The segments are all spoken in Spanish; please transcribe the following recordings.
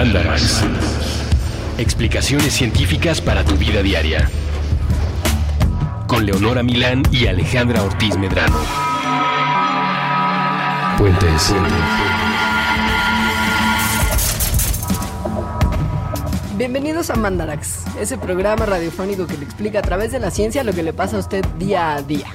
Mandarax. Explicaciones científicas para tu vida diaria. Con Leonora Milán y Alejandra Ortiz Medrano. Puentes. Bienvenidos a Mandarax, ese programa radiofónico que le explica a través de la ciencia lo que le pasa a usted día a día.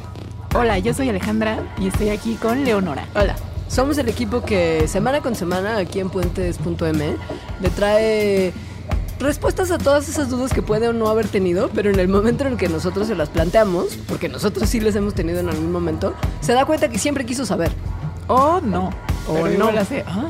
Hola, yo soy Alejandra y estoy aquí con Leonora. Hola. Somos el equipo que semana con semana aquí en puentes.m le trae respuestas a todas esas dudas que puede o no haber tenido, pero en el momento en el que nosotros se las planteamos, porque nosotros sí les hemos tenido en algún momento, se da cuenta que siempre quiso saber. Oh, no. O Pero no. hace, ah.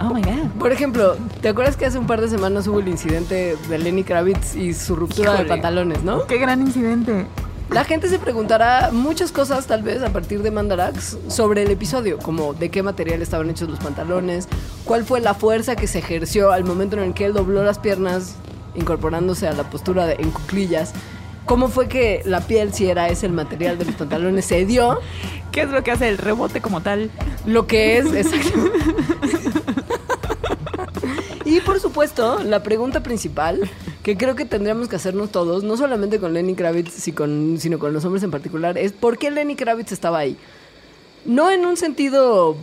Oh my god. Por ejemplo, ¿te acuerdas que hace un par de semanas hubo el incidente de Lenny Kravitz y su ruptura de Híjole. pantalones, no? Qué gran incidente. La gente se preguntará muchas cosas, tal vez, a partir de Mandarax, sobre el episodio, como de qué material estaban hechos los pantalones, cuál fue la fuerza que se ejerció al momento en el que él dobló las piernas, incorporándose a la postura de, en cuclillas, cómo fue que la piel, si era ese el material de los pantalones, se dio, ¿Qué es lo que hace el rebote como tal? lo que es... exacto. y por supuesto, la pregunta principal que creo que tendríamos que hacernos todos, no solamente con Lenny Kravitz, sino con los hombres en particular, es por qué Lenny Kravitz estaba ahí. No en un sentido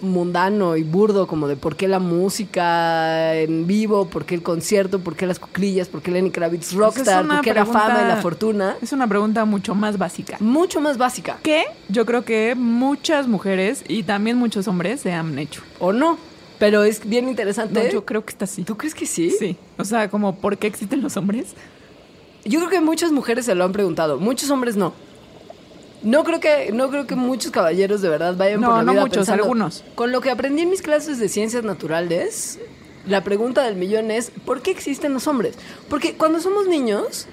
mundano y burdo, como de por qué la música en vivo, por qué el concierto, por qué las cuclillas, por qué Lenny Kravitz rockstar, una por qué la pregunta- fama y la fortuna. Es una pregunta mucho más básica. Mucho más básica. Que yo creo que muchas mujeres y también muchos hombres se han hecho. ¿O no? Pero es bien interesante. No, yo creo que está así. ¿Tú crees que sí? Sí. O sea, como ¿por qué existen los hombres? Yo creo que muchas mujeres se lo han preguntado, muchos hombres no. No creo que, no creo que muchos caballeros de verdad vayan No, por la no vida muchos, pensando- algunos. Con lo que aprendí en mis clases de ciencias naturales, la pregunta del millón es ¿por qué existen los hombres? Porque cuando somos niños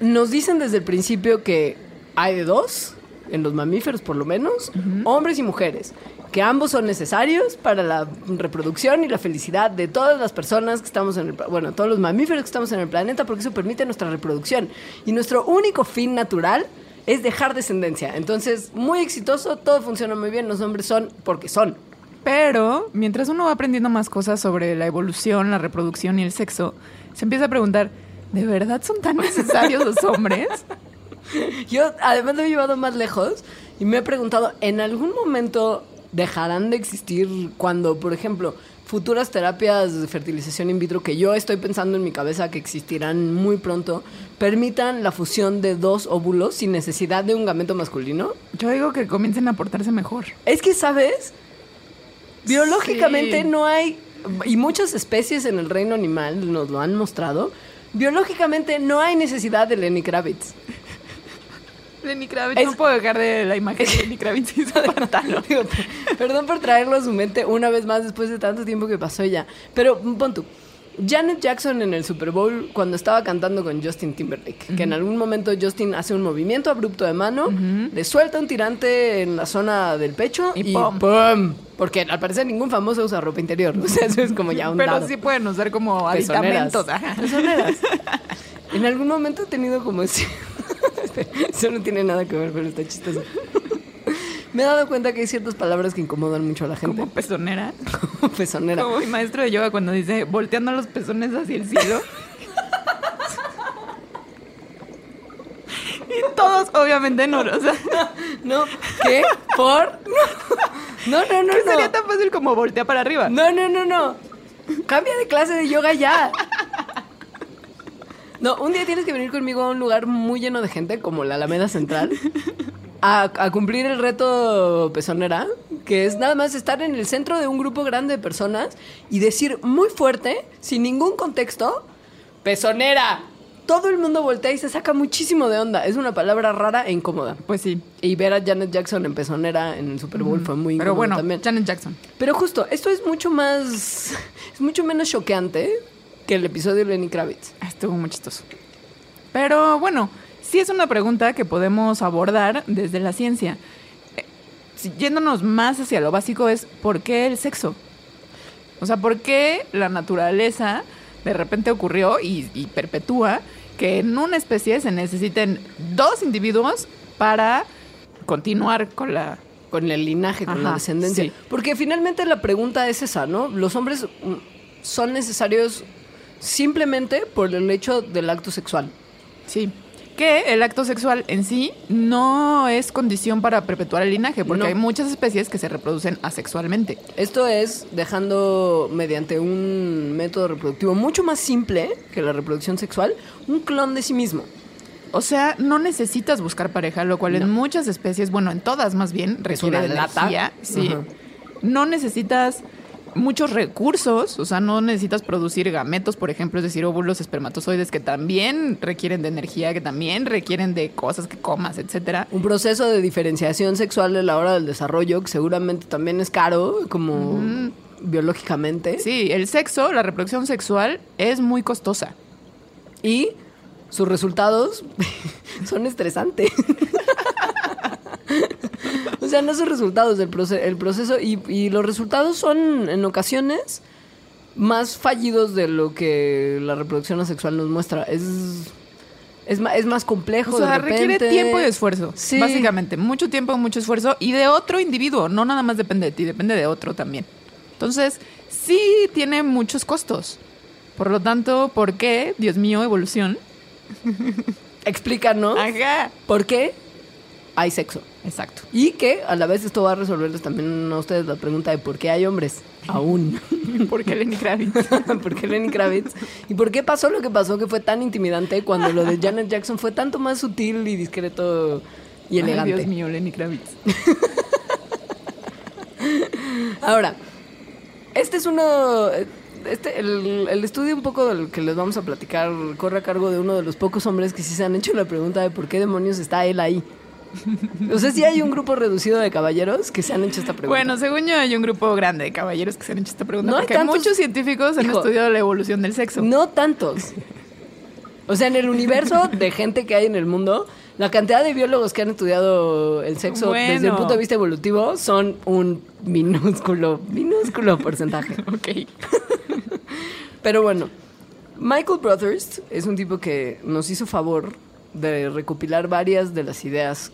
nos dicen desde el principio que hay de dos, en los mamíferos por lo menos, hombres y mujeres, que ambos son necesarios para la reproducción y la felicidad de todas las personas que estamos en el, bueno, todos los mamíferos que estamos en el planeta, porque eso permite nuestra reproducción. Y nuestro único fin natural es dejar descendencia. Entonces, muy exitoso, todo funciona muy bien, los hombres son porque son. Pero mientras uno va aprendiendo más cosas sobre la evolución, la reproducción y el sexo, se empieza a preguntar, ¿de verdad son tan necesarios los hombres? Yo además lo he llevado más lejos y me he preguntado, ¿en algún momento dejarán de existir cuando, por ejemplo, futuras terapias de fertilización in vitro que yo estoy pensando en mi cabeza que existirán muy pronto, permitan la fusión de dos óvulos sin necesidad de un gameto masculino? Yo digo que comiencen a portarse mejor. Es que, ¿sabes? Biológicamente Sí. no hay, y muchas especies en el reino animal nos lo han mostrado, biológicamente no hay necesidad de Lenny Kravitz. Lenny Kravitz, Es- no puedo dejar de la imagen de Lenny Kravitz y su pantalón. Digo, perdón por traerlo a su mente una vez más después de tanto tiempo que pasó ya. Pero pon tú. Janet Jackson en el Super Bowl cuando estaba cantando con Justin Timberlake, que en algún momento Justin hace un movimiento abrupto de mano, le suelta un tirante en la zona del pecho y, Y ¡pum! ¡pum! Porque al parecer ningún famoso usa ropa interior. O sea, eso es como ya un Pero dado. sí pueden usar como aditamentos. Pezoneras. En algún momento he tenido como ese. Eso no tiene nada que ver, pero está chistoso. Me he dado cuenta que hay ciertas palabras que incomodan mucho a la gente. Como pezonera. Como pezonera. Como mi maestro de yoga cuando dice volteando los pezones hacia el cielo. y todos, obviamente, no. O sea, No, ¿qué? ¿Por? No, no, no, ¿qué no. sería tan fácil como voltear para arriba? No, no, no, no. Cambia de clase de yoga ya. No, un día tienes que venir conmigo a un lugar muy lleno de gente, como la Alameda Central, a, a cumplir el reto pezonera, que es nada más estar en el centro de un grupo grande de personas y decir muy fuerte, sin ningún contexto, pezonera. Todo el mundo voltea y se saca muchísimo de onda. Es una palabra rara e incómoda. Pues sí. Y ver a Janet Jackson en pezonera en el Super Bowl fue muy Pero incómodo bueno, también. Janet Jackson. Pero justo, esto es mucho más. Es mucho menos choqueante que el episodio de Lenny Kravitz. Ah, Estuvo muy chistoso. Pero bueno, sí es una pregunta que podemos abordar desde la ciencia. Eh, yéndonos más hacia lo básico es ¿por qué el sexo? O sea, ¿por qué la naturaleza de repente ocurrió y, y perpetúa que en una especie se necesiten dos individuos para continuar con la, con el linaje, con la Ajá, descendencia. sí. Porque finalmente la pregunta es esa, ¿no? Los hombres mm, son necesarios simplemente por el hecho del acto sexual. Sí. Que el acto sexual en sí no es condición para perpetuar el linaje, porque No. hay muchas especies que se reproducen asexualmente. Esto es dejando mediante un método reproductivo mucho más simple que la reproducción sexual, un clon de sí mismo. O sea, no necesitas buscar pareja, lo cual No. en muchas especies, bueno, en todas más bien, requiere de energía. Sí. No necesitas muchos recursos, o sea, no necesitas producir gametos, por ejemplo, es decir, óvulos, espermatozoides que también requieren de energía, que también requieren de cosas que comas, etcétera. Un proceso de diferenciación sexual a la hora del desarrollo, que seguramente también es caro, como biológicamente. Sí, el sexo, la reproducción sexual es muy costosa. Y sus resultados son estresantes. o sea, no sus resultados, el, proce- el proceso. Y, y los resultados son, en ocasiones, más fallidos de lo que la reproducción asexual nos muestra. Es, es, ma- es más complejo. O sea, de requiere tiempo y esfuerzo. Sí. Básicamente, mucho tiempo, mucho esfuerzo. Y de otro individuo. No nada más depende de ti, depende de otro también. Entonces, sí tiene muchos costos. Por lo tanto, ¿por qué, Dios mío, evolución? Explícanos Ajá. por qué hay sexo. Exacto. Y que a la vez esto va a resolverles también a ustedes la pregunta de por qué hay hombres aún. ¿Por qué Lenny Kravitz? ¿Por qué Lenny Kravitz? ¿Y por qué pasó lo que pasó que fue tan intimidante cuando lo de Janet Jackson fue tanto más sutil y discreto y Ay, elegante? Dios mío, Lenny Kravitz. Ahora, este es uno... Este, el, el estudio un poco del que les vamos a platicar corre a cargo de uno de los pocos hombres que sí se han hecho la pregunta de por qué demonios está él ahí. O sea, sí hay un grupo reducido de caballeros que se han hecho esta pregunta. Bueno, según yo, hay un grupo grande de caballeros que se han hecho esta pregunta. No hay tantos- muchos científicos han Hijo. estudiado la evolución del sexo. No tantos. O sea, en el universo de gente que hay en el mundo, la cantidad de biólogos que han estudiado el sexo Bueno. desde el punto de vista evolutivo son un minúsculo, minúsculo porcentaje. Ok. Pero bueno, Michael Brothers es un tipo que nos hizo favor de recopilar varias de las ideas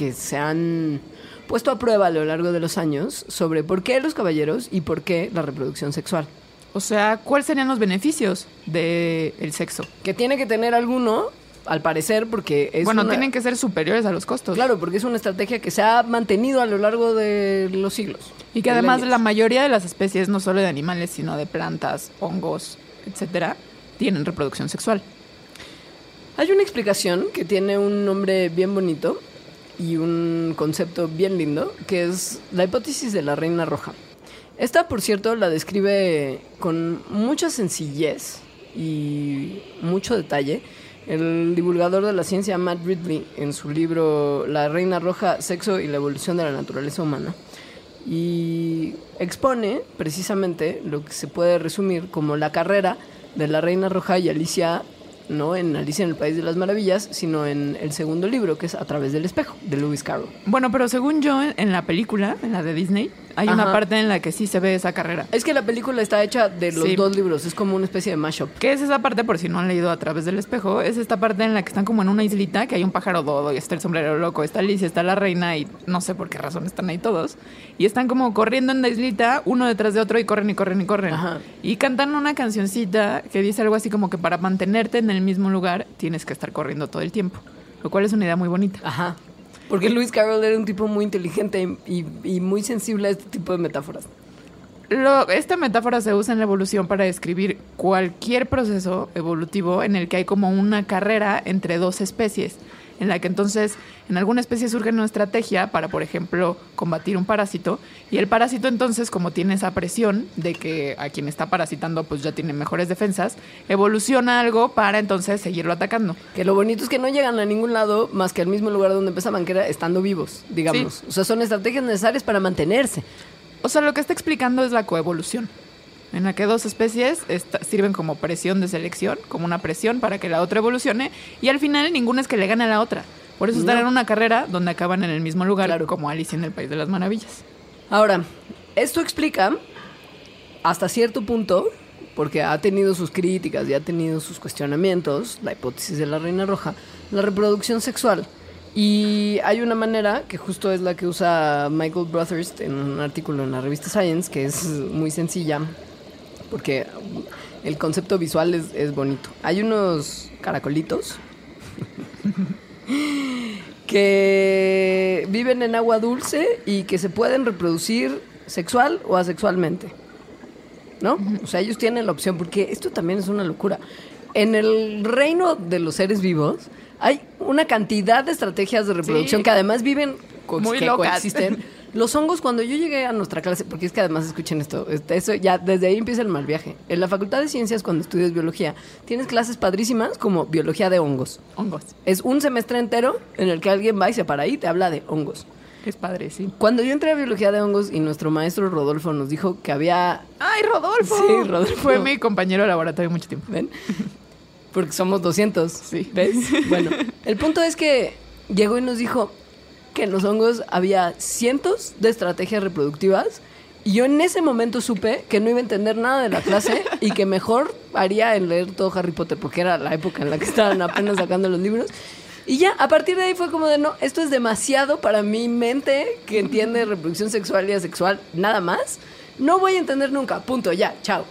que se han puesto a prueba a lo largo de los años sobre por qué los caballeros y por qué la reproducción sexual. O sea, ¿cuáles serían los beneficios del sexo? Que tiene que tener alguno, al parecer, porque es bueno, una- tienen que ser superiores a los costos. Claro, porque es una estrategia que se ha mantenido a lo largo de los siglos. Y que además la mayoría de las especies, no solo de animales, sino de plantas, hongos, etcétera, tienen reproducción sexual. Hay una explicación que tiene un nombre bien bonito y un concepto bien lindo, que es la hipótesis de la reina roja. Esta, por cierto, la describe con mucha sencillez y mucho detalle el divulgador de la ciencia Matt Ridley en su libro La reina roja, sexo y la evolución de la naturaleza humana. Y expone precisamente lo que se puede resumir como la carrera de la reina roja y Alicia no en Alicia en el País de las Maravillas, sino en el segundo libro, que es A través del espejo, de Lewis Carroll. Bueno, pero según yo, en- la película, en la de Disney, hay Ajá. una parte en la que sí se ve esa carrera. Es que la película está hecha de los Sí. dos libros, es como una especie de mashup. ¿Qué es esa parte, por si no han leído a través del espejo? Es esta parte en la que están como en una islita, que hay un pájaro dodo y está el sombrero loco, está Alicia, está la reina y no sé por qué razón están ahí todos. Y están como corriendo en la islita, uno detrás de otro y corren y corren y corren. Ajá. Y cantan una cancioncita que dice algo así como que para mantenerte en el mismo lugar tienes que estar corriendo todo el tiempo. Lo cual es una idea muy bonita. Ajá. Porque Lewis Carroll era un tipo muy inteligente y, y muy sensible a este tipo de metáforas. Lo- esta metáfora se usa en la evolución para describir cualquier proceso evolutivo en el que hay como una carrera entre dos especies, en la que entonces en alguna especie surge una estrategia para, por ejemplo, combatir un parásito, y el parásito entonces, como tiene esa presión de que a quien está parasitando pues ya tiene mejores defensas, evoluciona algo para entonces seguirlo atacando. Que lo bonito es que no llegan a ningún lado más que al mismo lugar donde empezaban, que era estando vivos, digamos. Sí. O sea, son estrategias necesarias para mantenerse. O sea, lo que está explicando es la coevolución, en la que dos especies esta- sirven como presión de selección, como una presión para que la otra evolucione, y al final ninguna es que le gane a la otra. Por eso están No. en una carrera donde acaban en el mismo lugar, Claro. como Alicia en el País de las Maravillas. Ahora, esto explica hasta cierto punto, porque ha tenido sus críticas y ha tenido sus cuestionamientos, la hipótesis de la reina roja, la reproducción sexual. Y hay una manera, que justo es la que usa Michael Brothers en un artículo en la revista Science, que es muy sencilla, porque el concepto visual es, es bonito. Hay unos caracolitos que viven en agua dulce y que se pueden reproducir sexual o asexualmente. ¿No? O sea, ellos tienen la opción, porque esto también es una locura. En el reino de los seres vivos hay una cantidad de estrategias de reproducción Sí. que además viven co- Muy que locas. coexisten. Los hongos, cuando yo llegué a nuestra clase, porque es que además escuchen esto, este, eso ya desde ahí empieza el mal viaje. En la Facultad de Ciencias, cuando estudias biología, tienes clases padrísimas como biología de hongos. Hongos. Es un semestre entero en el que alguien va y se para ahí y te habla de hongos. Es padre, sí. Cuando yo entré a biología de hongos y nuestro maestro Rodolfo nos dijo que había ¡Ay, Rodolfo! Sí, Rodolfo. Fue mi compañero de laboratorio mucho tiempo. ¿Ven? Porque somos 200. Sí. ¿Ves? Bueno, el punto es que llegó y nos dijo que en los hongos había cientos de estrategias reproductivas y yo en ese momento supe que no iba a entender nada de la clase y que mejor haría en leer todo Harry Potter porque era la época en la que estaban apenas sacando los libros. Y ya, a partir de ahí fue como de, no, esto es demasiado para mi mente que entiende reproducción sexual y asexual, nada más. No voy a entender nunca, punto, ya, chao.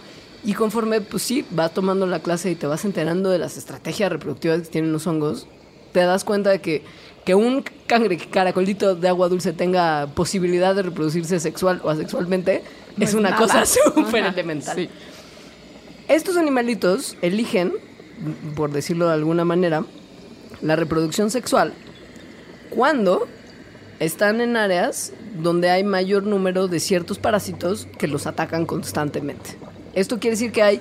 Y conforme, pues sí, vas tomando la clase y te vas enterando de las estrategias reproductivas que tienen los hongos, te das cuenta de que, que un cangre caracolito de agua dulce tenga posibilidad de reproducirse sexual o asexualmente No es es una nada. cosa súper elemental. sí. Estos animalitos eligen, por decirlo de alguna manera, la reproducción sexual cuando están en áreas donde hay mayor número de ciertos parásitos que los atacan constantemente. Esto quiere decir que hay,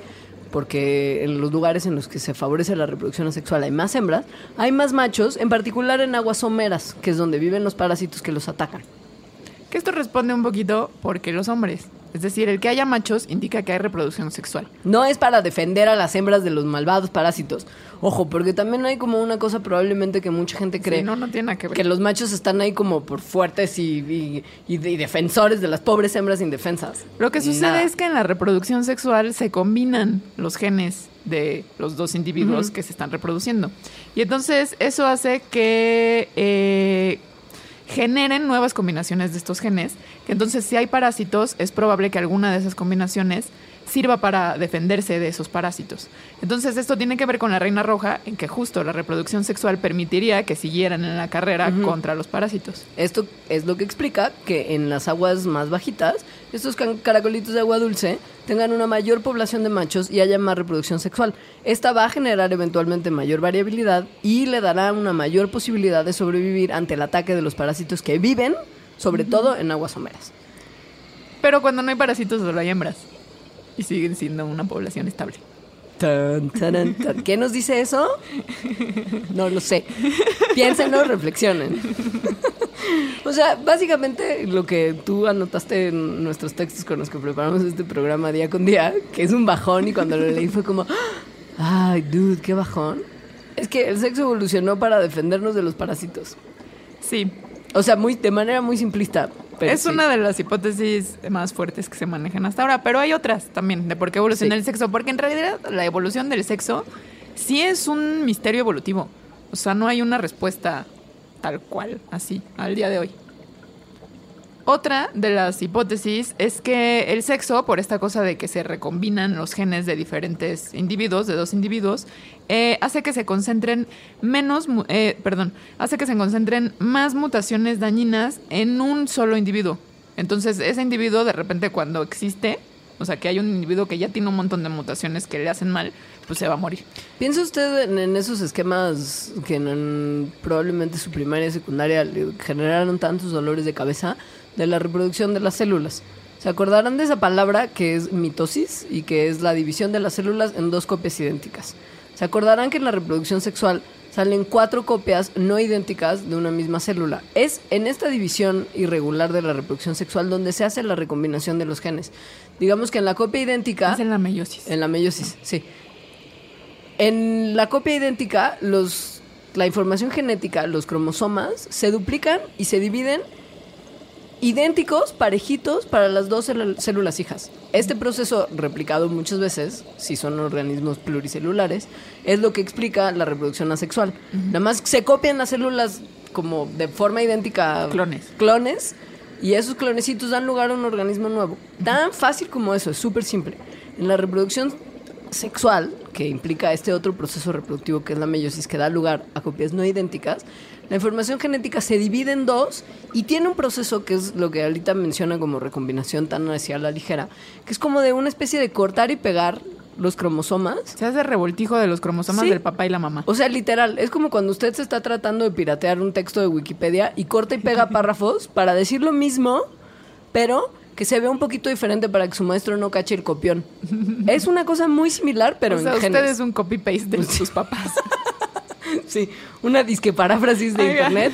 porque en los lugares en los que se favorece la reproducción sexual hay más hembras, hay más machos, en particular en aguas someras, que es donde viven los parásitos que los atacan. Que esto responde un poquito porque los hombres. Es decir, el que haya machos indica que hay reproducción sexual. No es para defender a las hembras de los malvados parásitos. Ojo, porque también hay como una cosa probablemente que mucha gente cree. Sí, no, no tiene nada que ver. Que los machos están ahí como por fuertes y, y- y de- y defensores de las pobres hembras indefensas. Lo que sucede Nada. es que en la reproducción sexual se combinan los genes de los dos individuos que se están reproduciendo. Y entonces eso hace que eh, generen nuevas combinaciones de estos genes. Que entonces si hay parásitos es probable que alguna de esas combinaciones sirva para defenderse de esos parásitos. Entonces esto tiene que ver con la reina roja en que justo la reproducción sexual permitiría que siguieran en la carrera contra los parásitos. Esto es lo que explica que en las aguas más bajitas, estos caracolitos de agua dulce tengan una mayor población de machos y haya más reproducción sexual. Esta va a generar eventualmente mayor variabilidad y le dará una mayor posibilidad de sobrevivir ante el ataque de los parásitos que viven, sobre todo en aguas someras. Pero cuando no hay parásitos solo hay hembras. Y siguen siendo una población estable. ¿Qué nos dice eso? No lo sé. Piénsenlo, reflexionen. O sea, básicamente lo que tú anotaste en nuestros textos con los que preparamos este programa día con día, que es un bajón y cuando lo leí fue como, ay, dude, qué bajón. Es que el sexo evolucionó para defendernos de los parásitos. Sí, O sea, muy, de manera muy simplista. pero es sí. una de las hipótesis más fuertes que se manejan hasta ahora, pero hay otras también de por qué evoluciona Sí. el sexo, porque en realidad la evolución del sexo sí es un misterio evolutivo. O sea, no hay una respuesta tal cual, así, al día de hoy. Otra de las hipótesis es que el sexo, por esta cosa de que se recombinan los genes de diferentes individuos, de dos individuos, eh, hace que se concentren menos, eh, perdón, hace que se concentren más mutaciones dañinas en un solo individuo. Entonces, ese individuo de repente cuando existe, o sea, que hay un individuo que ya tiene un montón de mutaciones que le hacen mal, pues se va a morir. ¿Piensa usted en, esos esquemas que en probablemente su primaria y secundaria le generaron tantos dolores de cabeza de la reproducción de las células? ¿Se acordarán de esa palabra que es mitosis y que es la división de las células en dos copias idénticas? ¿Se acordarán que en la reproducción sexual salen cuatro copias no idénticas de una misma célula? Es en esta división irregular de la reproducción sexual donde se hace la recombinación de los genes. Digamos que en la copia idéntica... Es en la meiosis. En la meiosis, sí. En la copia idéntica, los, la información genética, los cromosomas, se duplican y se dividen idénticos, parejitos, para las dos células hijas. Este proceso, replicado muchas veces, si son organismos pluricelulares, es lo que explica la reproducción asexual. Nada más se copian las células como de forma idéntica Clones. clones y esos clonecitos dan lugar a un organismo nuevo. Tan fácil como eso, es súper simple. En la reproducción sexual, que implica este otro proceso reproductivo que es la meiosis, que da lugar a copias no idénticas, la información genética se divide en dos y tiene un proceso que es lo que ahorita menciona como recombinación tan hacia la ligera, que es como de una especie de cortar y pegar los cromosomas Se hace revoltijo de los cromosomas Sí. del papá y la mamá. o sea, literal, es como cuando usted se está tratando de piratear un texto de Wikipedia y corta y pega párrafos para decir lo mismo, pero que se vea un poquito diferente para que su maestro no cache el copión. Es una cosa muy similar, pero o sea, en usted genes. es un copy-paste de sus papás. Sí, una disque paráfrasis de Oiga. internet,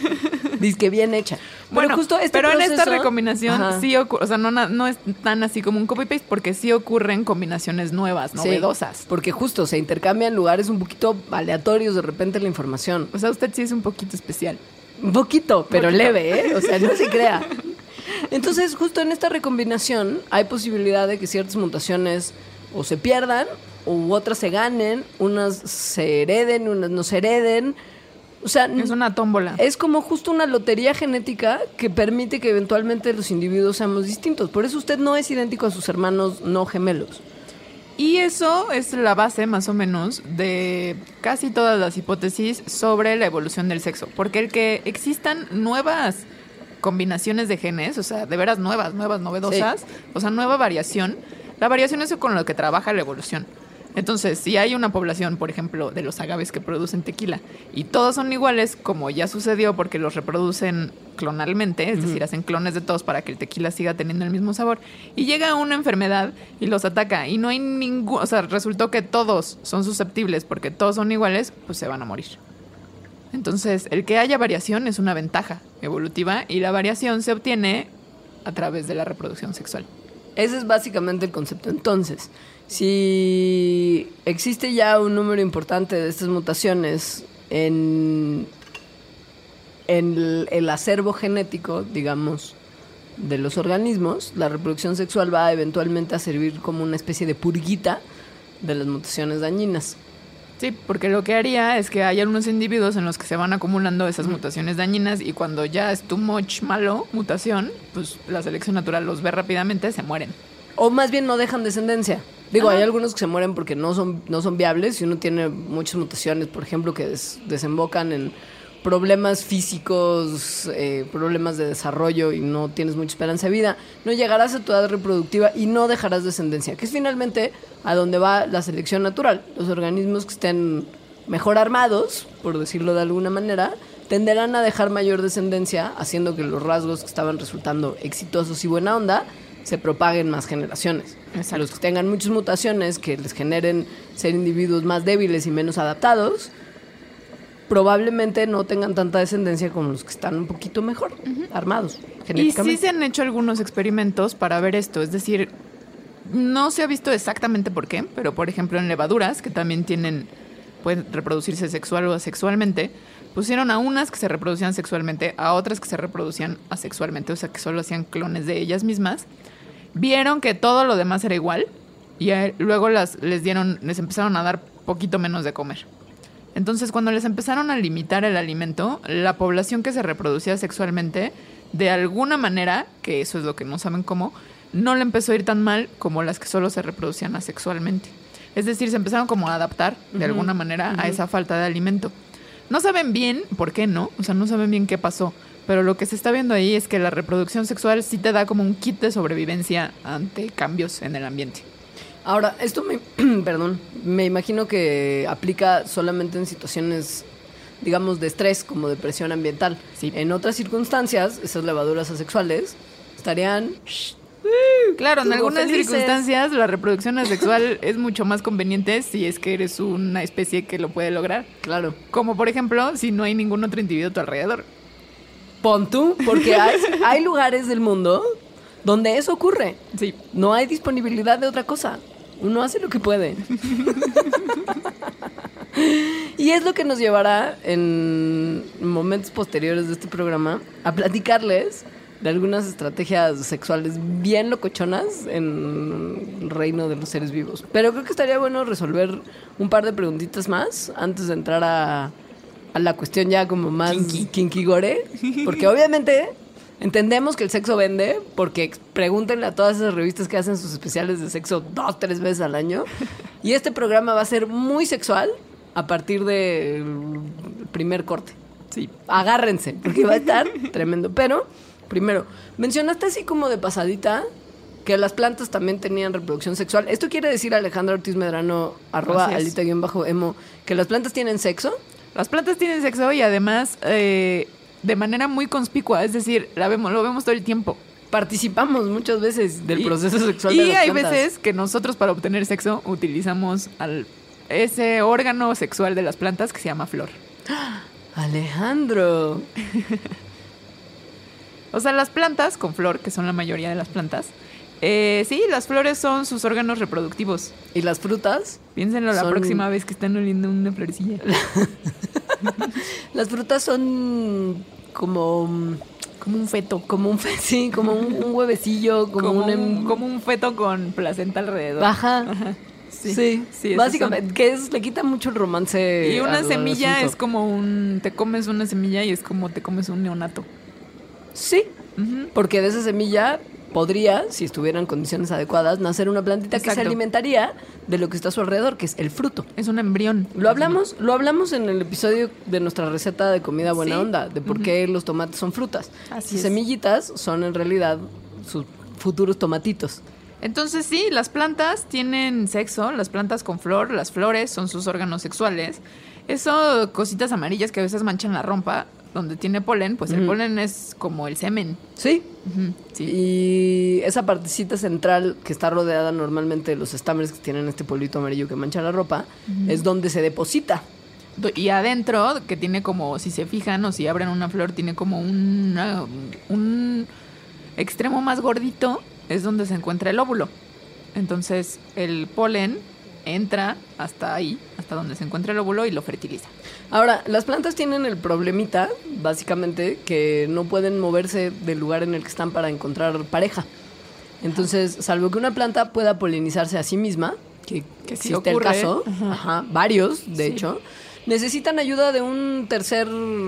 disque bien hecha. bueno, pero justo este pero en esta recombinación Ajá. sí ocurre, o sea, no, no es tan así como un copy-paste porque sí ocurren combinaciones nuevas, Sí, novedosas. porque justo se intercambian lugares un poquito aleatorios de repente la información. O sea, usted sí es un poquito especial. Un poquito, pero Poquito. leve, ¿eh? O sea, no se crea. Entonces, justo en esta recombinación hay posibilidad de que ciertas mutaciones o se pierdan, u otras se ganen, unas se hereden, unas no se hereden. O sea, Es una tómbola. es como justo una lotería genética que permite que eventualmente los individuos seamos distintos. Por eso usted no es idéntico a sus hermanos no gemelos. Y eso es la base, más o menos, de casi todas las hipótesis sobre la evolución del sexo. Porque el que existan nuevas combinaciones de genes, o sea, de veras nuevas, nuevas, novedosas, o sea, nueva variación, la variación es con lo que trabaja la evolución. Entonces, si hay una población, por ejemplo, de los agaves que producen tequila y todos son iguales, como ya sucedió porque los reproducen clonalmente, es decir, hacen clones de todos para que el tequila siga teniendo el mismo sabor, y llega una enfermedad y los ataca y no hay ningún, o sea, resultó que todos son susceptibles porque todos son iguales, pues se van a morir. Entonces, el que haya variación es una ventaja evolutiva y la variación se obtiene a través de la reproducción sexual. Ese es básicamente el concepto. Entonces, si existe ya un número importante de estas mutaciones en, en el, el acervo genético, digamos, de los organismos, la reproducción sexual va eventualmente a servir como una especie de purguita de las mutaciones dañinas. Sí, porque lo que haría es que hay algunos individuos en los que se van acumulando esas mutaciones dañinas y cuando ya es too much malo, mutación, pues la selección natural los ve rápidamente, se mueren. O más bien no dejan descendencia. Digo, Ajá. hay algunos que se mueren porque no son, no son viables. Si uno tiene muchas mutaciones, por ejemplo, que des- desembocan en problemas físicos, eh, problemas de desarrollo y no tienes mucha esperanza de vida, no llegarás a tu edad reproductiva y no dejarás descendencia, que es finalmente a donde va la selección natural. Los organismos que estén mejor armados, por decirlo de alguna manera, tenderán a dejar mayor descendencia, haciendo que los rasgos que estaban resultando exitosos y buena onda se propaguen más generaciones. Exacto. Los que tengan muchas mutaciones que les generen ser individuos más débiles y menos adaptados, probablemente no tengan tanta descendencia como los que están un poquito mejor armados Y sí genéticamente. se han hecho algunos experimentos para ver esto, es decir, no se ha visto exactamente por qué, pero por ejemplo en levaduras que también tienen pueden reproducirse sexual o asexualmente, pusieron a unas que se reproducían sexualmente, a otras que se reproducían asexualmente, o sea que solo hacían clones de ellas mismas. Vieron que todo lo demás era igual y luego las les dieron les empezaron a dar poquito menos de comer. Entonces, cuando les empezaron a limitar el alimento, la población que se reproducía sexualmente, de alguna manera, que eso es lo que no saben cómo, no le empezó a ir tan mal como las que solo se reproducían asexualmente. Es decir, se empezaron como a adaptar de alguna manera a esa falta de alimento. No saben bien por qué no, o sea, no saben bien qué pasó, pero lo que se está viendo ahí es que la reproducción sexual sí te da como un kit de sobrevivencia ante cambios en el ambiente. Ahora, esto me, perdón, me imagino que aplica solamente en situaciones, digamos, de estrés, como de presión ambiental. Sí. En otras circunstancias, esas levaduras asexuales estarían Claro, en algunas felices. circunstancias la reproducción asexual es mucho más conveniente si es que eres una especie que lo puede lograr. Claro. Como por ejemplo, si no hay ningún otro individuo a tu alrededor. Pon tú, porque hay, hay lugares del mundo donde eso ocurre. Sí. No hay disponibilidad de otra cosa. Uno hace lo que puede. y es lo que nos llevará en momentos posteriores de este programa a platicarles de algunas estrategias sexuales bien locochonas en el reino de los seres vivos. Pero creo que estaría bueno resolver un par de preguntitas más antes de entrar a a la cuestión ya como más kinky, gore, porque obviamente entendemos que el sexo vende, porque pregúntenle a todas esas revistas que hacen sus especiales de sexo dos, tres veces al año, y este programa va a ser muy sexual a partir del primer corte. Sí, agárrense, porque va a estar tremendo. Pero, primero, mencionaste así como de pasadita que las plantas también tenían reproducción sexual. ¿Esto quiere decir, Alejandra Ortiz Medrano, arroba alita-emo, que las plantas tienen sexo? Las plantas tienen sexo y además eh, de manera muy conspicua, es decir, la vemos, lo vemos todo el tiempo. Participamos muchas veces del proceso sexual. Y de las hay veces que nosotros para obtener sexo utilizamos al, ese órgano sexual de las plantas que se llama flor. Alejandro. o sea, las plantas con flor, que son la mayoría de las plantas, eh, sí, las flores son sus órganos reproductivos. ¿Y las frutas? Piénsenlo la próxima vez que están oliendo una florecilla. las frutas son como... Como un feto. Como un feto, sí, como un, huevecillo, como, un, em- Como un feto con placenta alrededor. Ajá. Sí, sí, básicamente, que es, le quita mucho el romance. Y una semilla es como un, te comes una semilla y es como te comes un neonato. Sí, porque de esa semilla podría, si estuviera en condiciones adecuadas, nacer una plantita que se alimentaría de lo que está a su alrededor, que es el fruto. Es un embrión. Lo hablamos, lo hablamos en el episodio de nuestra receta de comida buena onda, de por qué los tomates son frutas. Así semillitas son en realidad sus futuros tomatitos. Entonces sí, las plantas tienen sexo, las plantas con flor, las flores son sus órganos sexuales. Eso, cositas amarillas que a veces manchan la rompa, donde tiene polen, pues el polen es como el semen. Sí. sí. Y esa partecita central que está rodeada normalmente de los estambres que tienen este polvito amarillo que mancha la ropa, es donde se deposita. Y adentro, que tiene como, si se fijan o si abren una flor, tiene como un extremo más gordito, es donde se encuentra el óvulo. Entonces el polen entra hasta ahí, hasta donde se encuentra el óvulo y lo fertiliza. Ahora, las plantas tienen el problemita, básicamente, que no pueden moverse del lugar en el que están para encontrar pareja. Entonces, salvo que una planta pueda polinizarse a sí misma, que, que existe el caso, varios, de hecho, necesitan ayuda de un tercer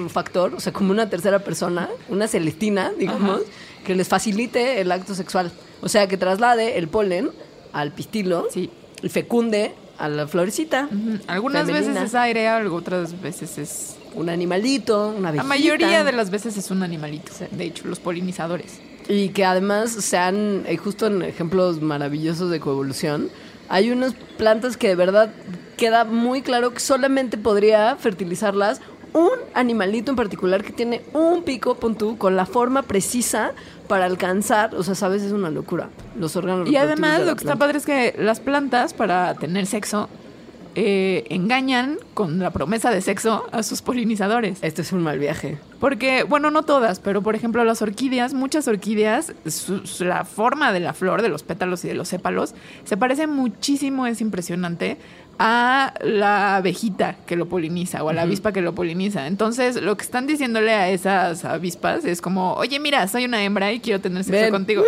factor, o sea, como una tercera persona, una celestina, digamos, que les facilite el acto sexual. O sea, que traslade el polen al pistilo y fecunde a la florecita. Algunas veces es aire, otras veces es un animalito, una abejita. La mayoría de las veces es un animalito, de hecho, los polinizadores. Y que además sean, eh, justo en ejemplos maravillosos de coevolución, hay unas plantas que de verdad queda muy claro que solamente podría fertilizarlas un animalito en particular que tiene un pico, puntú, con la forma precisa para alcanzar, o sea, sabes, es una locura. Los órganos. Y además lo que está padre es que las plantas para tener sexo eh, engañan con la promesa de sexo a sus polinizadores. Este es un mal viaje. Porque, bueno, no todas, pero por ejemplo las orquídeas, muchas orquídeas, la forma de la flor, de los pétalos y de los sépalos, se parece muchísimo, es impresionante, a la abejita que lo poliniza o a la avispa que lo poliniza. Entonces, lo que están diciéndole a esas avispas es como, oye, mira, soy una hembra y quiero tener sexo contigo.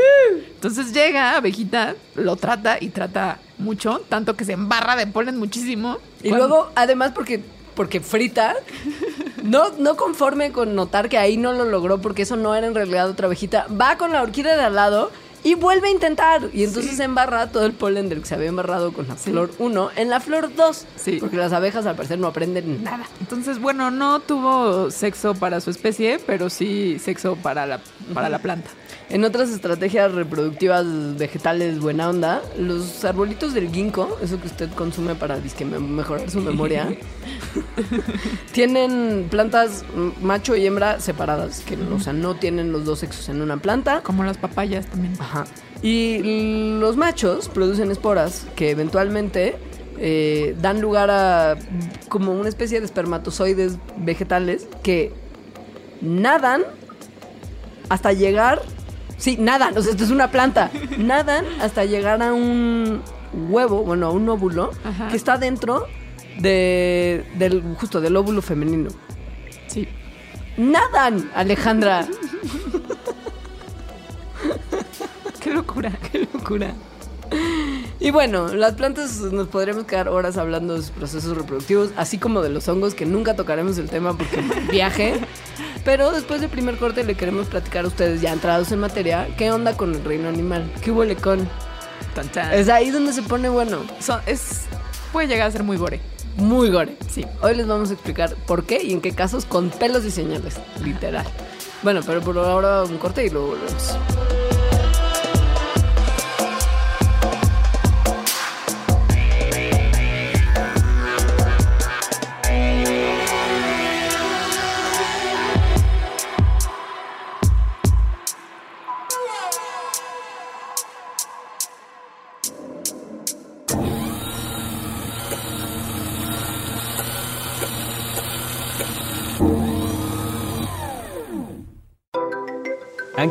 Entonces llega abejita, lo trata y trata mucho, tanto que se embarra de polen muchísimo. Y luego, además, porque porque frita, no, no conforme con notar que ahí no lo logró porque eso no era en realidad otra abejita, va con la orquídea de al lado y vuelve a intentar. Y entonces se embarra todo el polen del que se había embarrado con la flor 1 en la flor 2. Sí. Porque las abejas al parecer no aprenden nada. Entonces, bueno, no tuvo sexo para su especie, pero sí sexo para la, para la planta. En otras estrategias reproductivas vegetales buena onda, los arbolitos del ginkgo, eso que usted consume para mejorar su memoria, tienen plantas macho y hembra separadas, que o sea, no tienen los dos sexos en una planta. Como las papayas también. Ajá. Y los machos producen esporas que eventualmente eh, dan lugar a como una especie de espermatozoides vegetales que nadan hasta llegar Sí, nadan, o sea, esto es una planta. Nadan hasta llegar a un huevo, bueno, a un óvulo, que está dentro de, del, justo del óvulo femenino. Sí. Nadan, Alejandra. qué locura, qué locura. Y bueno, las plantas nos podríamos quedar horas hablando de sus procesos reproductivos, así como de los hongos, que nunca tocaremos el tema porque viaje. Pero después del primer corte le queremos platicar a ustedes, ya entrados en materia, qué onda con el reino animal. ¿Qué huele con? Es ahí donde se pone bueno. Son- es, puede llegar a ser muy gore. Muy gore. Sí. Hoy les vamos a explicar por qué y en qué casos con pelos y señales, literal. Bueno, pero por ahora un corte y luego volvemos.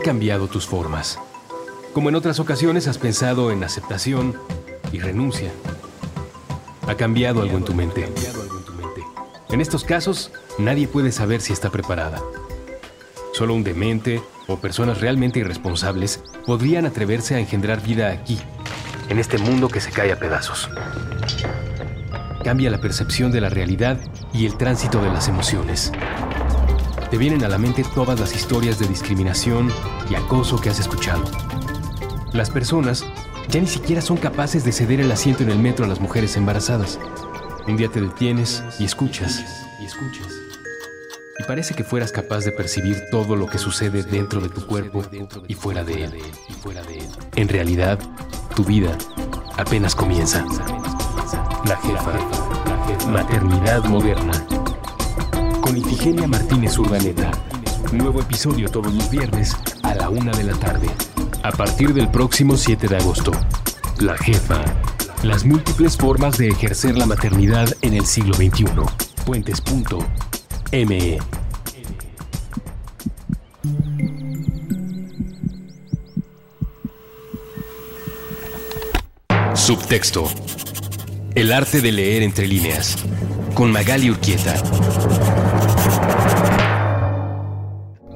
Cambiado tus formas. Como en otras ocasiones has pensado en aceptación y renuncia. Ha cambiado algo en tu mente. En estos casos, nadie puede saber si está preparada. Solo un demente o personas realmente irresponsables podrían atreverse a engendrar vida aquí, en este mundo que se cae a pedazos. Cambia la percepción de la realidad y el tránsito de las emociones. Te vienen a la mente todas las historias de discriminación y acoso que has escuchado. Las personas ya ni siquiera son capaces de ceder el asiento en el metro a las mujeres embarazadas. Un día te detienes y escuchas, y escuchas. Y parece que fueras capaz de percibir todo lo que sucede dentro de tu cuerpo y fuera de él. En realidad, tu vida apenas comienza. La jefa. Maternidad moderna. Con Ifigenia Martínez Urdaneta. Nuevo episodio todos los viernes una de la tarde. A partir del próximo 7 de agosto. La jefa. Las múltiples formas de ejercer la maternidad en el siglo XXI. Puentes.me. Subtexto. El arte de leer entre líneas. Con Magali Urquieta.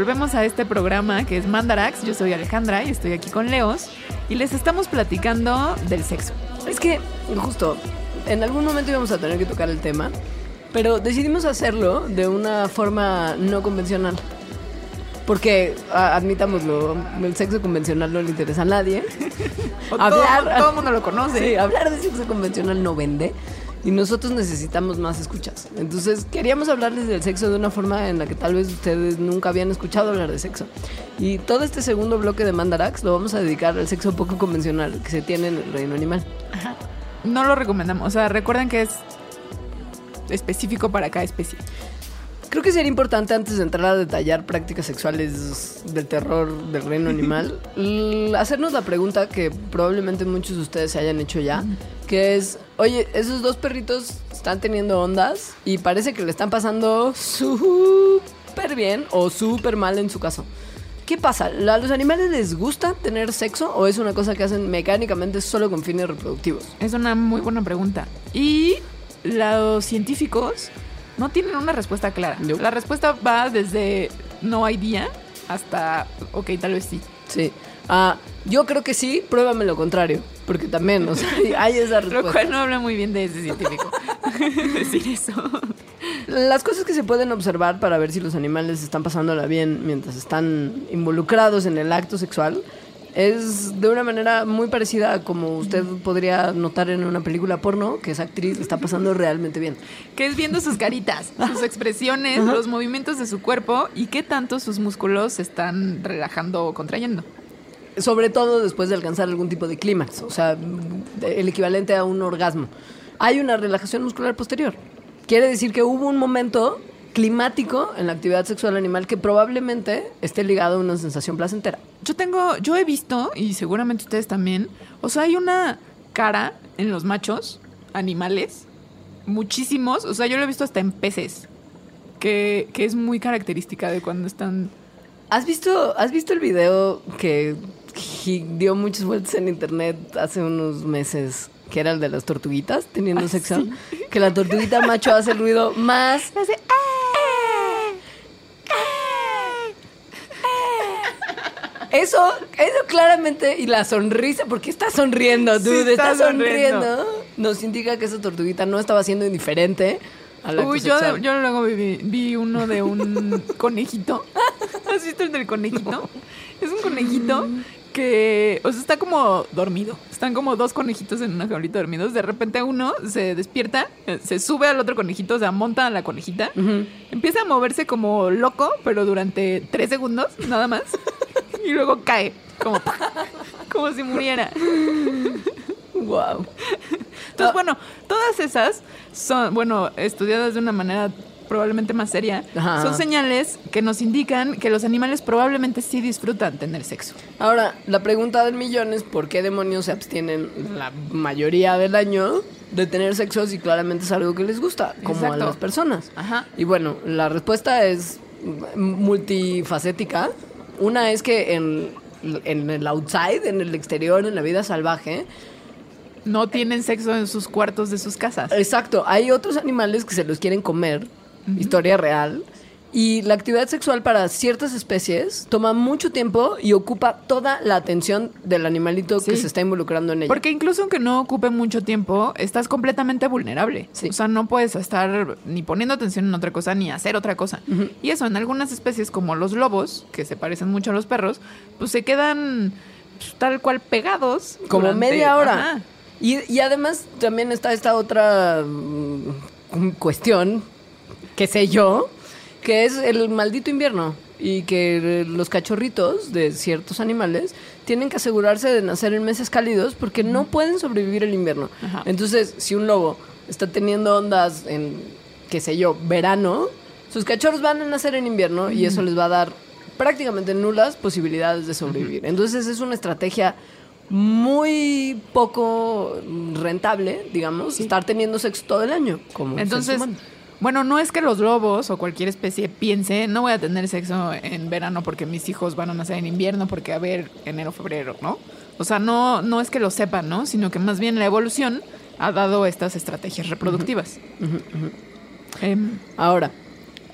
Volvemos a este programa que es Mandarax. Yo soy Alejandra y estoy aquí con Leos y les estamos platicando del sexo. Es que, justo, en algún momento íbamos a tener que tocar el tema, pero decidimos hacerlo de una forma no convencional. Porque, a- admitámoslo, el sexo convencional no le interesa a nadie. Hablar- todo, todo el mundo lo conoce. Sí, hablar de sexo convencional no vende. Y nosotros necesitamos más escuchas. Entonces, queríamos hablarles del sexo de una forma en la que tal vez ustedes nunca habían escuchado hablar de sexo. Y todo este segundo bloque de Mandarax lo vamos a dedicar al sexo poco convencional que se tiene en el reino animal. No lo recomendamos. O sea, recuerden que es específico para cada especie. Creo que sería importante antes de entrar a detallar prácticas sexuales del terror del reino animal, hacernos la pregunta que probablemente muchos de ustedes se hayan hecho ya, que es, oye, esos dos perritos están teniendo ondas y parece que le están pasando súper bien o súper mal en su caso. ¿Qué pasa? ¿A los animales les gusta tener sexo o es una cosa que hacen mecánicamente solo con fines reproductivos? Es una muy buena pregunta. Y los científicos no tienen una respuesta clara. No. La respuesta va desde no hay día hasta, ok, tal vez sí. Sí. Ah, yo creo que sí, pruébame lo contrario. Porque también, o sea, hay esa respuesta. Lo cual no habla muy bien de ese científico. Decir eso. Las cosas que se pueden observar para ver si los animales están pasándola bien mientras están involucrados en el acto sexual es de una manera muy parecida a como usted podría notar en una película porno que esa actriz le está pasando realmente bien. Que es viendo sus caritas, sus expresiones, los movimientos de su cuerpo y qué tanto sus músculos se están relajando o contrayendo. sobre todo después de alcanzar algún tipo de clímax, o sea, el equivalente a un orgasmo. Hay una relajación muscular posterior. Quiere decir que hubo un momento climático en la actividad sexual animal que probablemente esté ligado a una sensación placentera. Yo tengo, yo he visto, y seguramente ustedes también, o sea, hay una cara en los machos animales, muchísimos, o sea, yo lo he visto hasta en peces, que, que es muy característica de cuando están... ¿Has visto, ¿Has visto el video que dio muchas vueltas en internet hace unos meses? Que era el de las tortuguitas teniendo Ah, sexo. sí. Que la tortuguita macho hace el ruido más Hace, Eso, eso claramente, y la sonrisa, porque está sonriendo, Sí, dude, está está, sonriendo. sonriendo. nos indica que esa tortuguita no estaba siendo indiferente a la Uy, yo, yo luego vi, vi uno de un conejito. ¿Has visto el del conejito? Es un conejito que, o sea, está como dormido. Están como dos conejitos en una jaulita dormidos. De repente uno se despierta, eh, se sube al otro conejito, o sea, monta a la conejita. Empieza a moverse como loco, pero durante tres segundos, nada más. Y luego cae, como, como si muriera. Wow. Entonces, bueno, todas esas son, bueno, estudiadas de una manera probablemente más seria, Ajá. son señales que nos indican que los animales probablemente sí disfrutan tener sexo. Ahora, la pregunta del millón es ¿por qué demonios se abstienen la mayoría del año de tener sexo si claramente es algo que les gusta, como Exacto. a las personas? Ajá. Y bueno, la respuesta es multifacética. Una es que en, en el outside, en el exterior, en la vida salvaje, No tienen sexo en sus cuartos de sus casas. Exacto, hay otros animales que se los quieren comer, historia real, y la actividad sexual para ciertas especies toma mucho tiempo y ocupa toda la atención del animalito que se está involucrando en ella. Porque incluso aunque no ocupe mucho tiempo, estás completamente vulnerable. Sí. O sea, no puedes estar ni poniendo atención en otra cosa ni hacer otra cosa. Y eso en algunas especies como los lobos, que se parecen mucho a los perros, pues se quedan pues, tal cual pegados. Como durante- media hora. Y además también está esta otra mm, cuestión, que sé yo, que es el maldito invierno. Y que los cachorritos de ciertos animales tienen que asegurarse de nacer en meses cálidos porque no pueden sobrevivir el invierno. Ajá. Entonces, si un lobo está teniendo ondas en, qué sé yo, verano, sus cachorros van a nacer en invierno y eso les va a dar prácticamente nulas posibilidades de sobrevivir. Entonces es una estrategia muy poco rentable, digamos, estar teniendo sexo todo el año. Como Entonces. Bueno, no es que los lobos o cualquier especie piense, no voy a tener sexo en verano porque mis hijos van a nacer en invierno porque a ver, enero, febrero, ¿no? O sea, no, no es que lo sepan, ¿no? Sino que más bien la evolución ha dado estas estrategias reproductivas. Em, Ahora,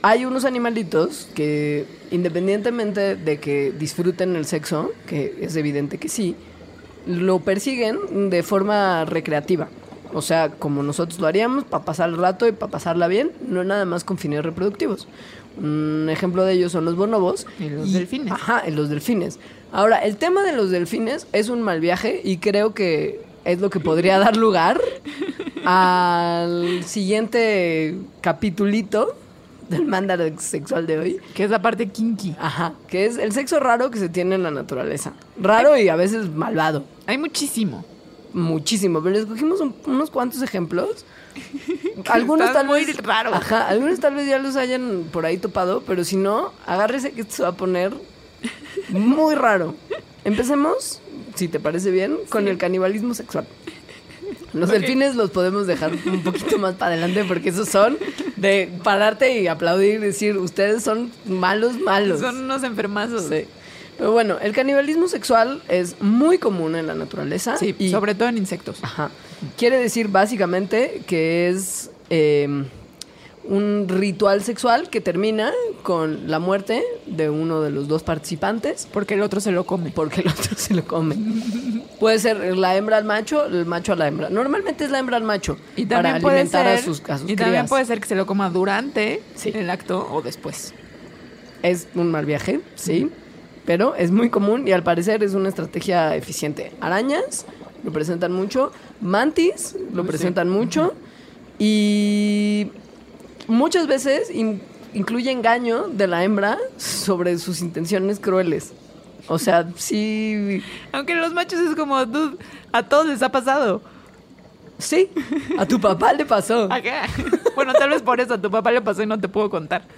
hay unos animalitos que, independientemente de que disfruten el sexo, que es evidente que sí, lo persiguen de forma recreativa. O sea, como nosotros lo haríamos, para pasar el rato y para pasarla bien, no nada más con fines reproductivos. Un ejemplo de ellos son los bonobos. Y los delfines. Ajá, y los delfines. Ahora, el tema de los delfines es un mal viaje y creo que es lo que podría dar lugar al siguiente capitulito del mandar sexual de hoy. que es la parte kinky. Ajá, que es el sexo raro que se tiene en la naturaleza. Raro y a veces malvado. Hay muchísimo. Muchísimo, pero les cogimos un- unos cuantos ejemplos. algunos están tal muy vez. Ajá, algunos tal vez ya los hayan por ahí topado, pero si no, agárrese que esto se va a poner muy raro. Empecemos, si te parece bien, con el canibalismo sexual. Los delfines los podemos dejar un poquito más para adelante porque esos son de pararte y aplaudir y decir, ustedes son malos, malos. Son unos enfermazos. Sí. Pero bueno, el canibalismo sexual es muy común en la naturaleza. Sí, y sobre todo en insectos. Ajá. Quiere decir básicamente que es eh, un ritual sexual que termina con la muerte de uno de los dos participantes Porque el otro se lo come. porque el otro se lo come. Puede ser la hembra al macho, el macho a la hembra. Normalmente es la hembra al macho Y para alimentar ser, a sus, a sus y también puede ser que se lo coma durante Sí. el acto o después. Es un mal viaje, sí, pero es muy común y al parecer es una estrategia eficiente. Arañas lo presentan mucho, mantis lo Sí. presentan mucho y muchas veces in- incluye engaño de la hembra sobre sus intenciones crueles. O sea, sí. Aunque los machos es como, dude, a todos les ha pasado. Sí. A tu papá le pasó. Ajá. Bueno, tal vez por eso a tu papá le pasó y no te puedo contar.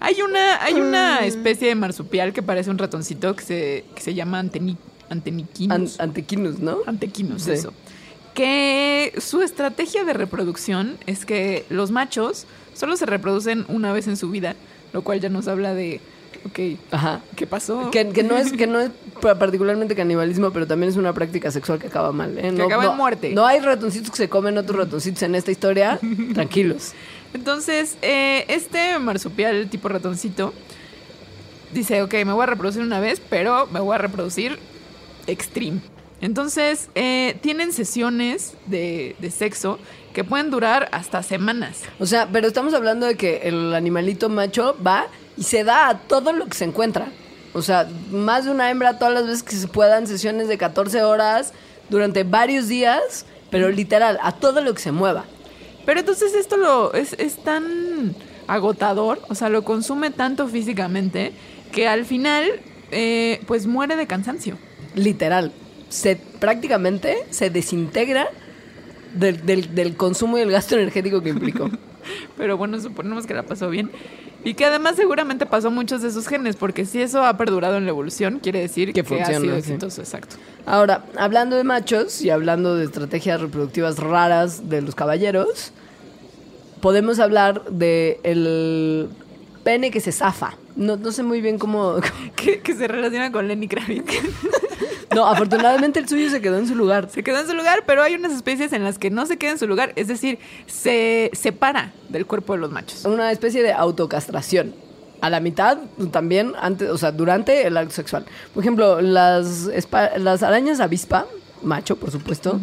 Hay una, hay una especie de marsupial que parece un ratoncito que se, que se llama anteni, anteniquinus. An- antequinus, ¿no? Antequinus, Sí. eso. Que su estrategia de reproducción es que los machos solo se reproducen una vez en su vida, lo cual ya nos habla de, ok, Ajá. ¿qué pasó? Que, que no es, que no es pa- particularmente canibalismo, pero también es una práctica sexual que acaba mal. ¿eh? Que No- acaba en no- muerte. No hay ratoncitos que se comen otros ratoncitos en esta historia. Tranquilos. Entonces, eh, este marsupial tipo ratoncito dice, ok, me voy a reproducir una vez, pero me voy a reproducir extreme. Entonces, eh, tienen sesiones de, de sexo que pueden durar hasta semanas. O sea, pero estamos hablando de que el animalito macho va y se da a todo lo que se encuentra. O sea, más de una hembra todas las veces que se puedan, sesiones de 14 horas durante varios días, pero literal, a todo lo que se mueva. Pero entonces esto lo es, es tan agotador, o sea, lo consume tanto físicamente que al final, eh, pues muere de cansancio. Literal. Se, prácticamente se desintegra del, del- del consumo y el gasto energético que implicó. Pero bueno, suponemos que la pasó bien. Y que además seguramente pasó muchos de sus genes, porque si eso ha perdurado en la evolución, quiere decir Que que, ha funciona, sido sí. exitoso, exacto. Ahora, hablando de machos y hablando de estrategias reproductivas raras de los caballeros, podemos hablar de el pene que se zafa. No, no sé muy bien cómo... Que, que se relaciona con Lenny Kravitz. No, afortunadamente el suyo se quedó en su lugar. se quedó en su lugar, pero hay unas especies en las que no se queda en su lugar, es decir, se separa del cuerpo de los machos. Una especie de autocastración. A la mitad también, antes, o sea, durante el acto sexual. Por ejemplo, las, las arañas avispa, macho, por supuesto,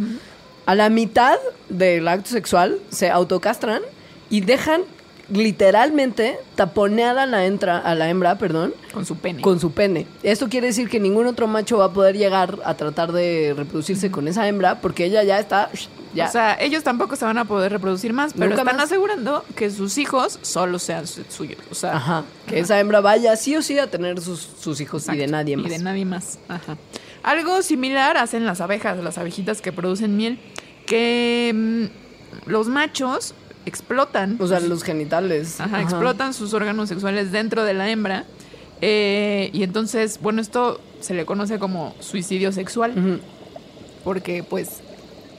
a la mitad del acto sexual se autocastran y dejan literalmente taponeada a la, entra, a la hembra, perdón, Con su pene. con su pene. Esto quiere decir que ningún otro macho va a poder llegar a tratar de reproducirse con esa hembra porque ella ya está... Ya. O sea, ellos tampoco se van a poder reproducir más, pero Nunca están más. asegurando que sus hijos solo sean su- suyos. O sea, Ajá. Que esa hembra vaya sí o sí a tener sus, sus hijos y de nadie más. Y de nadie más. Ajá. Algo similar hacen las abejas, las abejitas que producen miel, que mm, los machos explotan. O sea, los genitales. Ajá, explotan sus órganos sexuales dentro de la hembra. eh, y entonces, bueno, esto se le conoce como suicidio sexual. Porque, pues,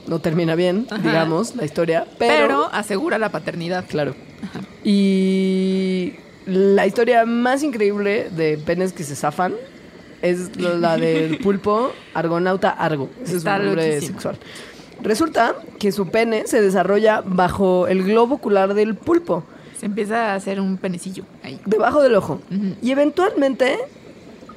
No termina bien, Ajá. digamos, la historia. pero, Pero, asegura la paternidad. claro. Y la historia más increíble de penes que se zafan es la del pulpo argonauta argo. Ese Está es su nombre loquísimo. sexual. Resulta que su pene se desarrolla bajo el globo ocular del pulpo. Se empieza a hacer un penecillo ahí. debajo del ojo. Y eventualmente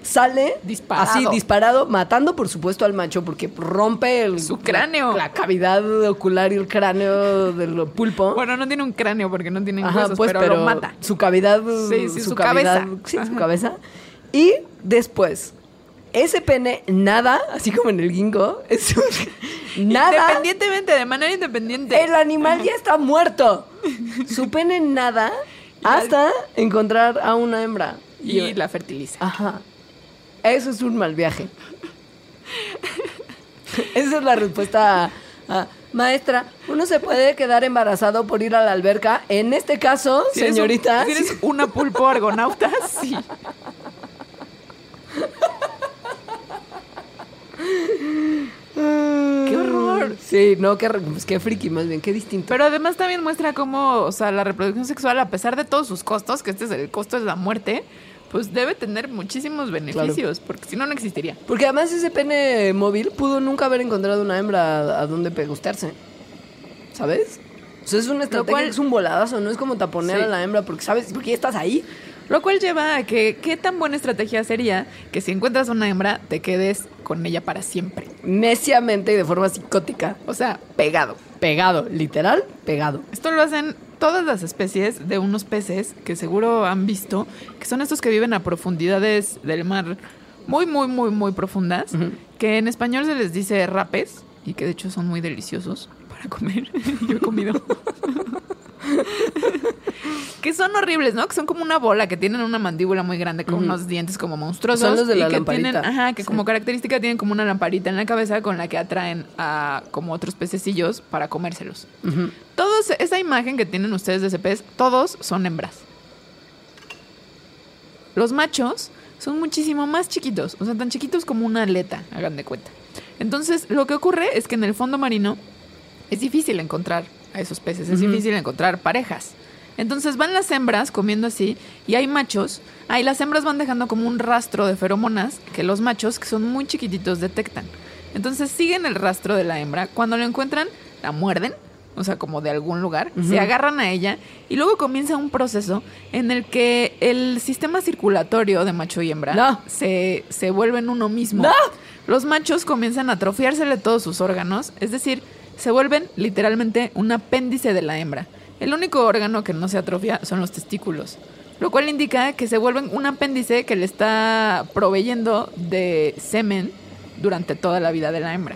sale Disparado. así disparado, matando por supuesto al macho porque rompe el, Su cráneo. La, la cavidad ocular y el cráneo del pulpo. Bueno, no tiene un cráneo porque no tienen Ajá, huesos, pues, pero, lo mata. Su cavidad, Sí, sí, su cavidad- cabeza. sí, su cabeza. Y después ese pene nada, así como en el ginkgo, es un- nada. Independientemente, de manera independiente. El animal ya está muerto. Su pene nada hasta encontrar a una hembra. Y la fertiliza. Ajá. Eso es un mal viaje. Esa es la respuesta a, a, maestra, ¿uno se puede quedar embarazado por ir a la alberca? En este caso, Si eres un- señorita. si eres una pulpo argonauta, sí. ¡Qué horror! Sí, no, qué, pues qué friki, más bien, qué distinto. Pero además también muestra cómo, o sea, la reproducción sexual, a pesar de todos sus costos, que este es el costo de la muerte, pues debe tener muchísimos beneficios, porque si no, no existiría. Porque además ese pene móvil pudo nunca haber encontrado una hembra a donde pegustearse. ¿Sabes? O sea, es una estrategia, cual- es un voladazo, no es como taponear Sí. a la hembra porque sabes, porque ya estás ahí. Lo cual lleva a que qué tan buena estrategia sería que si encuentras una hembra, te quedes con ella para siempre. Neciamente y de forma psicótica. O sea, pegado. Pegado, literal, pegado. Esto lo hacen todas las especies de unos peces que seguro han visto, que son estos que viven a profundidades del mar muy, muy, muy, muy profundas, que en español se les dice rapes y que de hecho son muy deliciosos para comer. Yo he comido. que son horribles, ¿no? Que son como una bola, que tienen una mandíbula muy grande con unos dientes como monstruosos. Son los de y la que lamparita. tienen, ajá, que Sí. como característica tienen como una lamparita en la cabeza con la que atraen a como otros pececillos para comérselos. Todos, esa imagen que tienen ustedes de ese pez, todos son hembras. Los machos son muchísimo más chiquitos, o sea, tan chiquitos como una aleta, hagan de cuenta. Entonces, lo que ocurre es que en el fondo marino es difícil encontrar a esos peces, es difícil encontrar parejas. Entonces van las hembras comiendo así y hay machos, ahí las hembras van dejando como un rastro de feromonas que los machos, que son muy chiquititos, detectan. Entonces siguen el rastro de la hembra, cuando lo encuentran, la muerden, o sea, como de algún lugar, se agarran a ella y luego comienza un proceso en el que el sistema circulatorio de macho y hembra No. se, se vuelven uno mismo. No. Los machos comienzan a atrofiársele todos sus órganos, es decir, se vuelven literalmente un apéndice de la hembra. El único órgano que no se atrofia son los testículos, lo cual indica que se vuelven un apéndice que le está proveyendo de semen durante toda la vida de la hembra.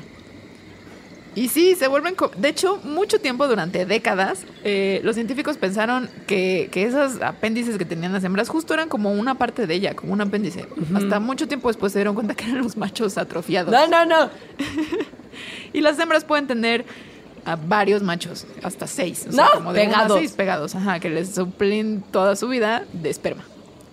Y sí, se vuelven... De hecho, mucho tiempo, durante décadas, eh, los científicos pensaron que, que esos apéndices que tenían las hembras justo eran como una parte de ella, como un apéndice. Hasta mucho tiempo después se dieron cuenta que eran los machos atrofiados. No, no, no. Y las hembras pueden tener a varios machos, hasta seis. O sea, No, como de pegados. seis pegados, ajá, que les suplen toda su vida de esperma.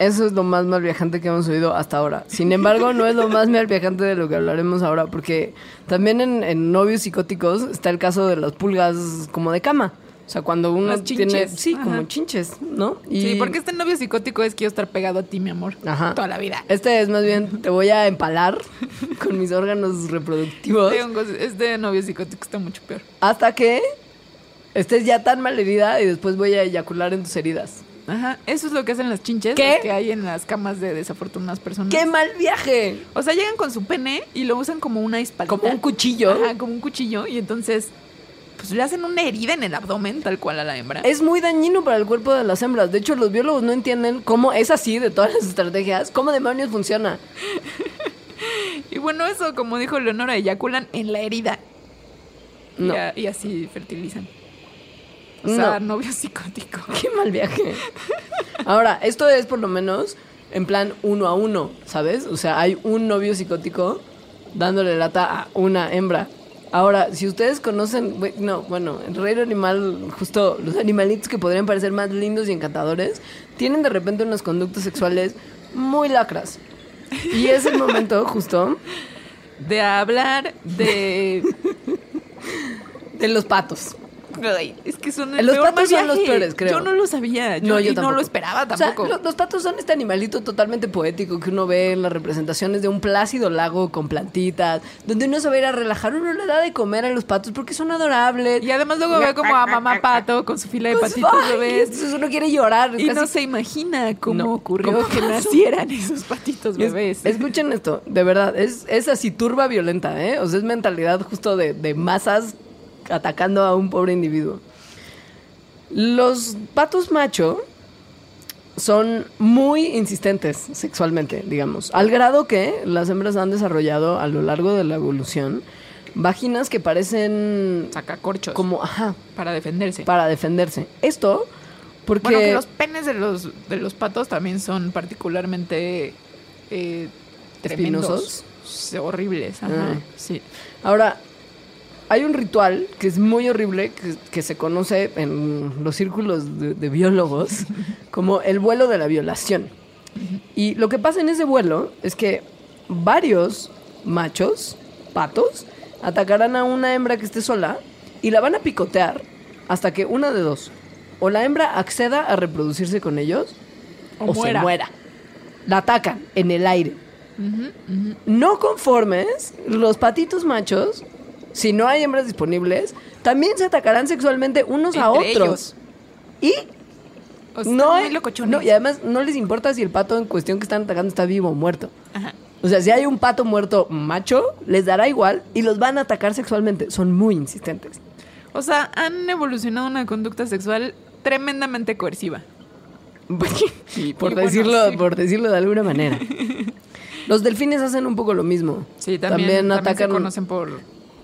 Eso es lo más mal viajante que hemos oído hasta ahora. Sin embargo, no es lo más mal viajante de lo que hablaremos ahora, porque también en, en novios psicóticos está el caso de las pulgas como de cama. O sea, cuando uno tiene, sí, Ajá. como chinches, ¿no? Y Sí, porque este novio psicótico es quiero estar pegado a ti, mi amor. Ajá. Toda la vida. Este es más bien, te voy a empalar con mis órganos reproductivos Este, este novio psicótico está mucho peor. hasta que estés ya tan mal herida y después voy a eyacular en tus heridas. Ajá, eso es lo que hacen las chinches que hay en las camas de desafortunadas personas. ¡Qué mal viaje! O sea, llegan con su pene y lo usan como una espalda. Como un cuchillo. Ajá, como un cuchillo. Y entonces, pues le hacen una herida en el abdomen, tal cual a la hembra. Es muy dañino para el cuerpo de las hembras. De hecho, los biólogos no entienden cómo es así de todas las estrategias. ¿Cómo demonios funciona? Y bueno, eso, como dijo Leonora, eyaculan en la herida. Y No. a- Y, así fertilizan. O sea, No. novio psicótico. Qué mal viaje. Ahora, esto es por lo menos en plan uno a uno, ¿sabes? O sea, hay un novio psicótico dándole lata a una hembra. Ahora, si ustedes conocen, no, bueno, el reino animal, justo los animalitos que podrían parecer más lindos y encantadores, tienen de repente unas conductas sexuales muy lacras. Y es el momento justo De hablar de... de los patos. Ay, es que son el Los peor patos son los peores, creo. Yo no lo sabía. Yo, No, yo y no lo esperaba O sea, tampoco. lo- los patos son este animalito totalmente poético que uno ve en las representaciones de un plácido lago con plantitas, donde uno se va a ir a relajar, uno le da de comer a los patos porque son adorables. Y además luego ve como a mamá pato con su fila de Pues, patitos ay, bebés. entonces uno quiere llorar. Y no se imagina cómo No, ocurrió ¿cómo que nacieran esos patitos Es- bebés. escuchen esto, de verdad, es, es así turba violenta, ¿eh? O sea, es mentalidad justo de, de masas atacando a un pobre individuo. Los patos macho son muy insistentes sexualmente, digamos, al grado que las hembras han desarrollado a lo largo de la evolución vaginas que parecen Sacacorchos. como, ajá, para defenderse. para defenderse. Esto porque... Bueno, que los penes de los, de los patos también son particularmente eh, Horribles, ajá. Ah. Sí. Ahora, hay un ritual que es muy horrible, que, que se conoce en los círculos de, de biólogos como el vuelo de la violación. Y lo que pasa en ese vuelo es que varios machos, patos, atacarán a una hembra que esté sola y la van a picotear hasta que una de dos, o la hembra acceda a reproducirse con ellos, O o, muera. se muera. La atacan en el aire. No conformes, los patitos machos, si no hay hembras disponibles, también se atacarán sexualmente unos a otros. ellos. Y O sea, no, hay- no, y además no les importa si el pato en cuestión que están atacando está vivo o muerto. Ajá. O sea, si hay un pato muerto macho, les dará igual y los van a atacar sexualmente. Son muy insistentes. O sea, han evolucionado una conducta sexual tremendamente coerciva. Por, bueno, decirlo, sí. por decirlo de alguna manera. Los delfines hacen un poco lo mismo. Sí, también, también atacan, se conocen por...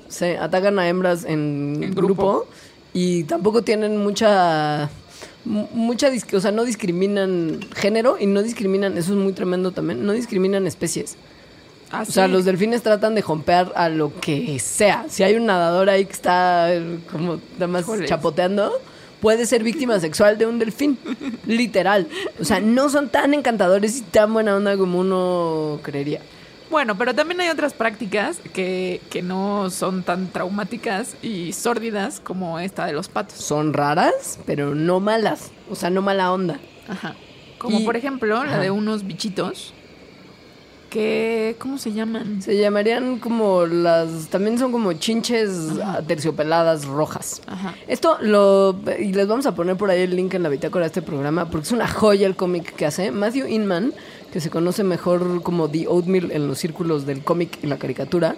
se atacan a hembras en, En grupo. grupo. y tampoco tienen mucha mu- mucha, o sea, no discriminan género y no discriminan, eso es muy tremendo también, no discriminan especies. Ah, O sea, los delfines tratan de jompear a lo que sea. Si hay un nadador ahí que está eh, como nada más chapoteando, puede ser víctima sexual de un delfín. Literal. O sea, no son tan encantadores y tan buena onda como uno creería. Bueno, pero también hay otras prácticas que, que no son tan traumáticas y sórdidas como esta de los patos. Son raras, pero no malas. O sea, no mala onda. Ajá. Como Y- por ejemplo la de unos bichitos que... ¿Cómo se llaman? Se llamarían como las... También son como chinches terciopeladas rojas. Ajá. Esto lo... Y les vamos a poner por ahí el link en la bitácora de este programa porque es una joya el cómic que hace. Matthew Inman, que se conoce mejor como The Oatmeal en los círculos del cómic y la caricatura,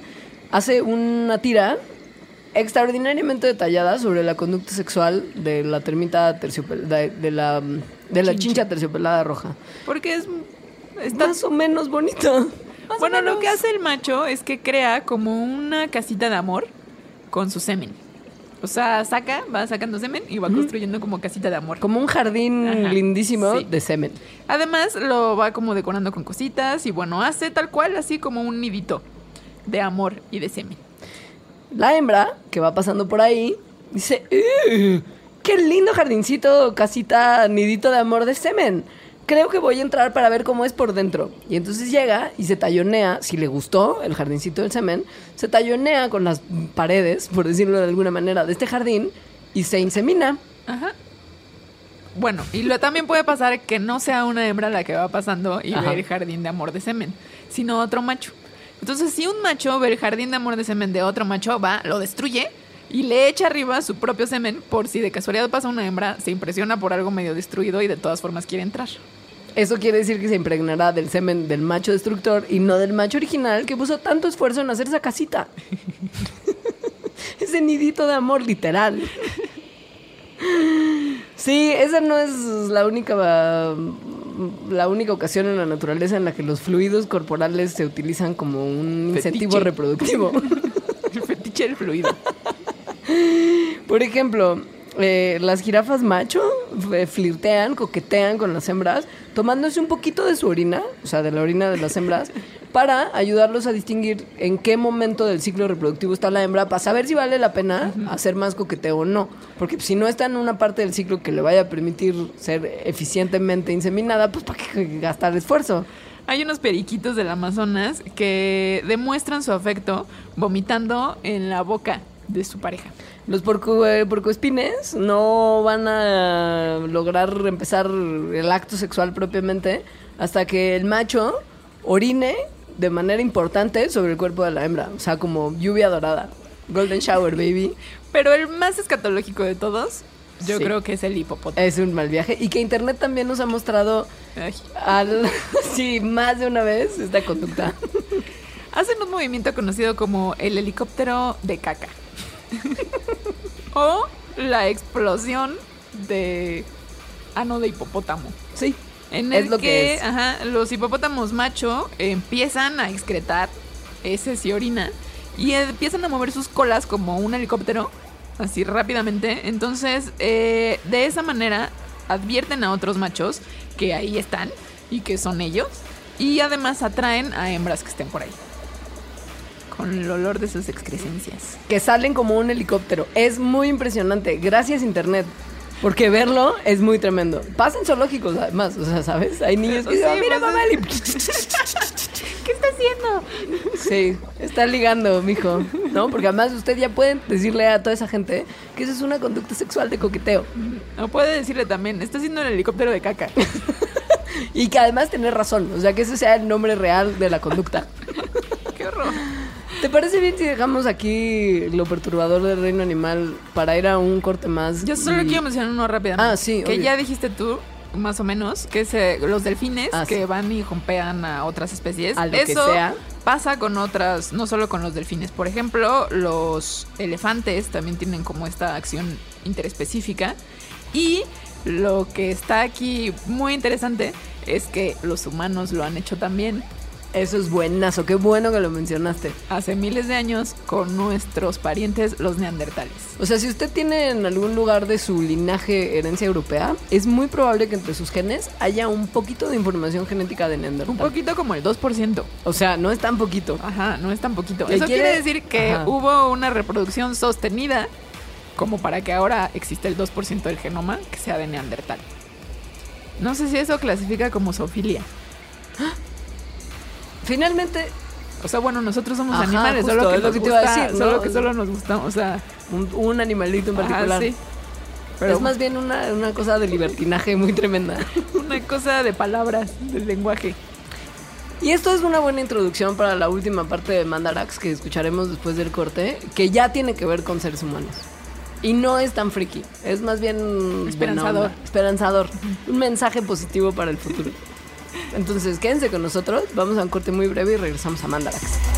hace una tira extraordinariamente detallada sobre la conducta sexual de la termita terciopelada... De, de la, de la chincha terciopelada roja. Porque es... Está Más o menos o Bueno, lo que hace el macho es que crea como una casita de amor con su semen. O sea, saca, va sacando semen y va construyendo como casita de amor. Como un jardín Ajá, lindísimo sí. de semen. Además, lo va como decorando con cositas y bueno, hace tal cual así como un nidito de amor y de semen. La hembra, que va pasando por ahí, dice, "Uh, ¡Qué lindo jardincito, casita, nidito de amor de semen! Creo que voy a entrar para ver cómo es por dentro. Y entonces llega y se tallonea, si le gustó el jardincito del semen, se tallonea con las paredes, por decirlo de alguna manera, de este jardín y se insemina. Ajá. Bueno, y lo también puede pasar que no sea una hembra la que va pasando y Ajá. ve el jardín de amor de semen, sino otro macho. Entonces, si un macho ve el jardín de amor de semen de otro macho, va, lo destruye y le echa arriba su propio semen por si de casualidad pasa una hembra, se impresiona por algo medio destruido y de todas formas quiere entrar. Eso quiere decir que se impregnará del semen del macho destructor y no del macho original que puso tanto esfuerzo en hacer esa casita. Ese nidito de amor literal. Sí, esa no es la única la única ocasión en la naturaleza en la que los fluidos corporales se utilizan como un incentivo Fetiche. reproductivo. El fetiche del fluido. Por ejemplo, eh, las jirafas macho eh, flirtean, coquetean con las hembras, tomándose un poquito de su orina, o sea, de la orina de las hembras, para ayudarlos a distinguir en qué momento del ciclo reproductivo está la hembra, para saber si vale la pena hacer más coqueteo o no. Porque si no está en una parte del ciclo que le vaya a permitir ser eficientemente inseminada, pues ¿para qué gastar esfuerzo? Hay unos periquitos del Amazonas que demuestran su afecto vomitando en la boca de su pareja. Los porco, eh, porcoespines no van a lograr empezar el acto sexual propiamente hasta que el macho orine de manera importante sobre el cuerpo de la hembra. O sea, como lluvia dorada. Golden shower, baby. Pero el más escatológico de todos, yo Sí. creo que es el hipopótamo. Es un mal viaje. Y que Internet también nos ha mostrado Ay. al, sí, más de una vez esta conducta. Hacen un movimiento conocido como el helicóptero de caca. o la explosión de ano de hipopótamo. Sí. En Es el lo que, que es. ajá, los hipopótamos macho empiezan a excretar heces y orina y empiezan a mover sus colas como un helicóptero, así rápidamente. Entonces, eh, de esa manera advierten a otros machos que ahí están y que son ellos. Y además atraen a hembras que estén por ahí. Con el olor de sus excrescencias. Que salen como un helicóptero. Es muy impresionante. Gracias, Internet. Porque verlo es muy tremendo. Pasan zoológicos, además. O sea, ¿sabes? Hay niños que Sí, dicen, "Ah, mira, mamá. el- ¿Qué está haciendo? Sí, está ligando, mijo. ¿No? Porque además usted ya puede decirle a toda esa gente que eso es una conducta sexual de coqueteo. No puede decirle también, está haciendo el helicóptero de caca. Y que además tener razón. O sea, que ese sea el nombre real de la conducta. ¿Te parece bien si dejamos aquí lo perturbador del reino animal para ir a un corte más? Yo solo y- quiero mencionar uno rápidamente. Ah, sí, Que obvio. ya dijiste tú, más o menos, que es eh, los delfines Ah, que sí. van y jompean a otras especies. A lo que Eso sea. pasa con otras, no solo con los delfines. Por ejemplo, los elefantes también tienen como esta acción interespecífica. Y lo que está aquí muy interesante es que los humanos lo han hecho también. Eso es buenazo, qué bueno que lo mencionaste. Hace miles de años con nuestros parientes los neandertales. O sea, si usted tiene en algún lugar de su linaje herencia europea, es muy probable que entre sus genes haya un poquito de información genética de Neandertal. Un poquito como el 2%. O sea, no es tan poquito. Ajá, no es tan poquito. ¿Le Eso quiere- quiere decir que Ajá. hubo una reproducción sostenida como para que ahora exista el 2% del genoma que sea de neandertal. No sé si eso clasifica como zoofilia. Finalmente, O sea, bueno, nosotros somos Ajá, animales, justo, solo que nos gusta- decir, ¿no? solo que solo nos gusta, o sea, un, un animalito en ajá, particular. sí. Pero es más bien una, una cosa de libertinaje muy tremenda. una cosa de palabras, del lenguaje. Y esto es una buena introducción para la última parte de Mandarax que escucharemos después del corte, que ya tiene que ver con seres humanos. Y no es tan friki, es más bien Esperanzador. esperanzador, un mensaje positivo para el futuro. Entonces, quédense con nosotros, vamos a un corte muy breve y regresamos a Mandarax.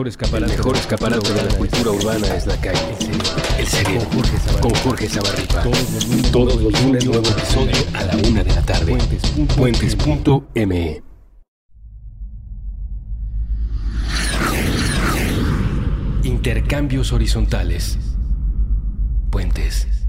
El mejor escaparate, el mejor escaparate de la cultura urbana es la calle. El cerebro. Con Jorge Zabarripa. Todos los lunes nuevo episodio a la una de la tarde. Puentes.me. Intercambios horizontales. Puentes.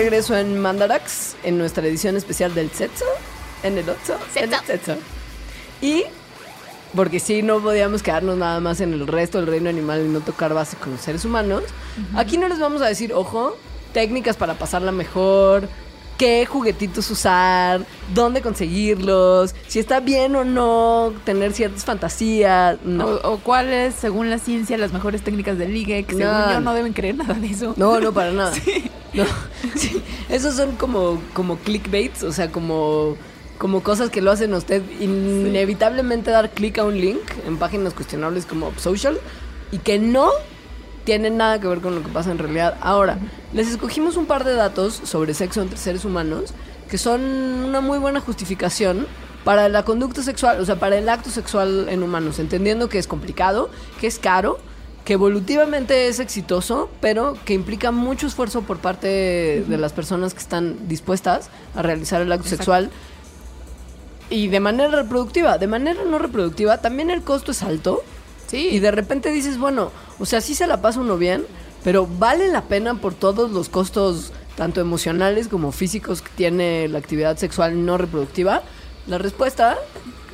Regreso en Mandarax, en nuestra edición especial del Setso, en el Otso, en el Setso. Y, porque sí, no podíamos quedarnos nada más en el resto del reino animal y no tocar base con los seres humanos, aquí no les vamos a decir, ojo, técnicas para pasarla mejor, qué juguetitos usar, dónde conseguirlos, si está bien o no tener ciertas fantasías. No. O, o cuáles, según la ciencia, las mejores técnicas de ligue, que según No. yo no deben creer nada de eso. No, no, para nada. No, sí. Esos son como, como clickbaits, o sea, como, como cosas que lo hacen a usted inevitablemente dar clic a un link en páginas cuestionables como Social y que no tienen nada que ver con lo que pasa en realidad. Ahora, les escogimos un par de datos sobre sexo entre seres humanos que son una muy buena justificación para la conducta sexual, o sea, para el acto sexual en humanos, entendiendo que es complicado, que es caro, que evolutivamente es exitoso, pero que implica mucho esfuerzo por parte de las personas que están dispuestas a realizar el acto Exacto. sexual y de manera reproductiva. De manera no reproductiva, también el costo es alto. Sí. Y de repente dices, bueno, o sea, sí se la pasa uno bien, pero vale la pena por todos los costos, tanto emocionales como físicos, que tiene la actividad sexual no reproductiva. La respuesta,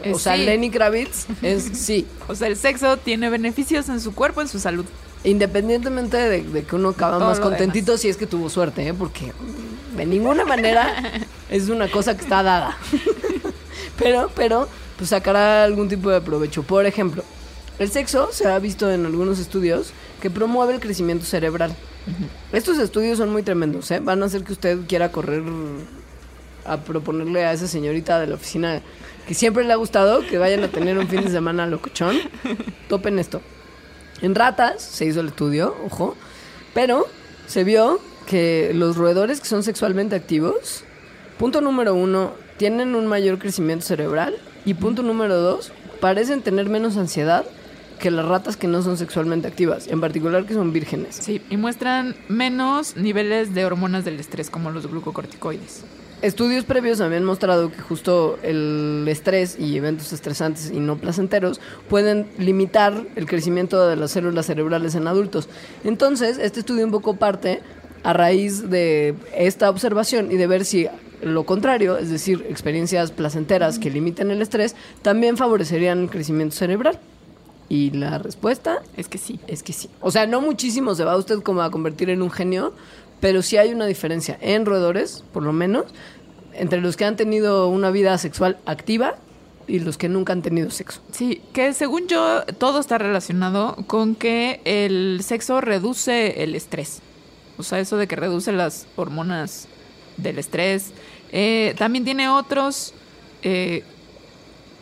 Es o sea, sí. Lenny Kravitz, es sí. O sea, el sexo tiene beneficios en su cuerpo, en su salud. Independientemente de, de que uno acaba Todo más contentito si es que tuvo suerte, ¿eh? porque de ninguna manera es una cosa que está dada. pero, pero, pues sacará algún tipo de provecho. Por ejemplo, el sexo se ha visto en algunos estudios que promueve el crecimiento cerebral. Estos estudios son muy tremendos, ¿eh? Van a hacer que usted quiera correr a proponerle a esa señorita de la oficina que siempre le ha gustado que vayan a tener un fin de semana locochón. Topen esto. En ratas se hizo el estudio, ojo, pero se vio que los roedores que son sexualmente activos, punto número uno, tienen un mayor crecimiento cerebral y punto número dos, parecen tener menos ansiedad que las ratas que no son sexualmente activas, en particular que son vírgenes. Sí, y muestran menos niveles de hormonas del estrés, como los glucocorticoides. Estudios previos habían mostrado que justo el estrés y eventos estresantes y no placenteros pueden limitar el crecimiento de las células cerebrales en adultos. Entonces, este estudio un poco parte a raíz de esta observación y de ver si lo contrario, es decir, experiencias placenteras que limiten el estrés, también favorecerían el crecimiento cerebral. Y la respuesta Es que sí. es que sí. O sea, no muchísimo se va usted como a convertir en un genio, pero sí hay una diferencia en roedores, por lo menos, entre los que han tenido una vida sexual activa y los que nunca han tenido sexo. Sí, que según yo todo está relacionado con que el sexo reduce el estrés. O sea, eso de que reduce las hormonas del estrés. Eh, también tiene otros, eh,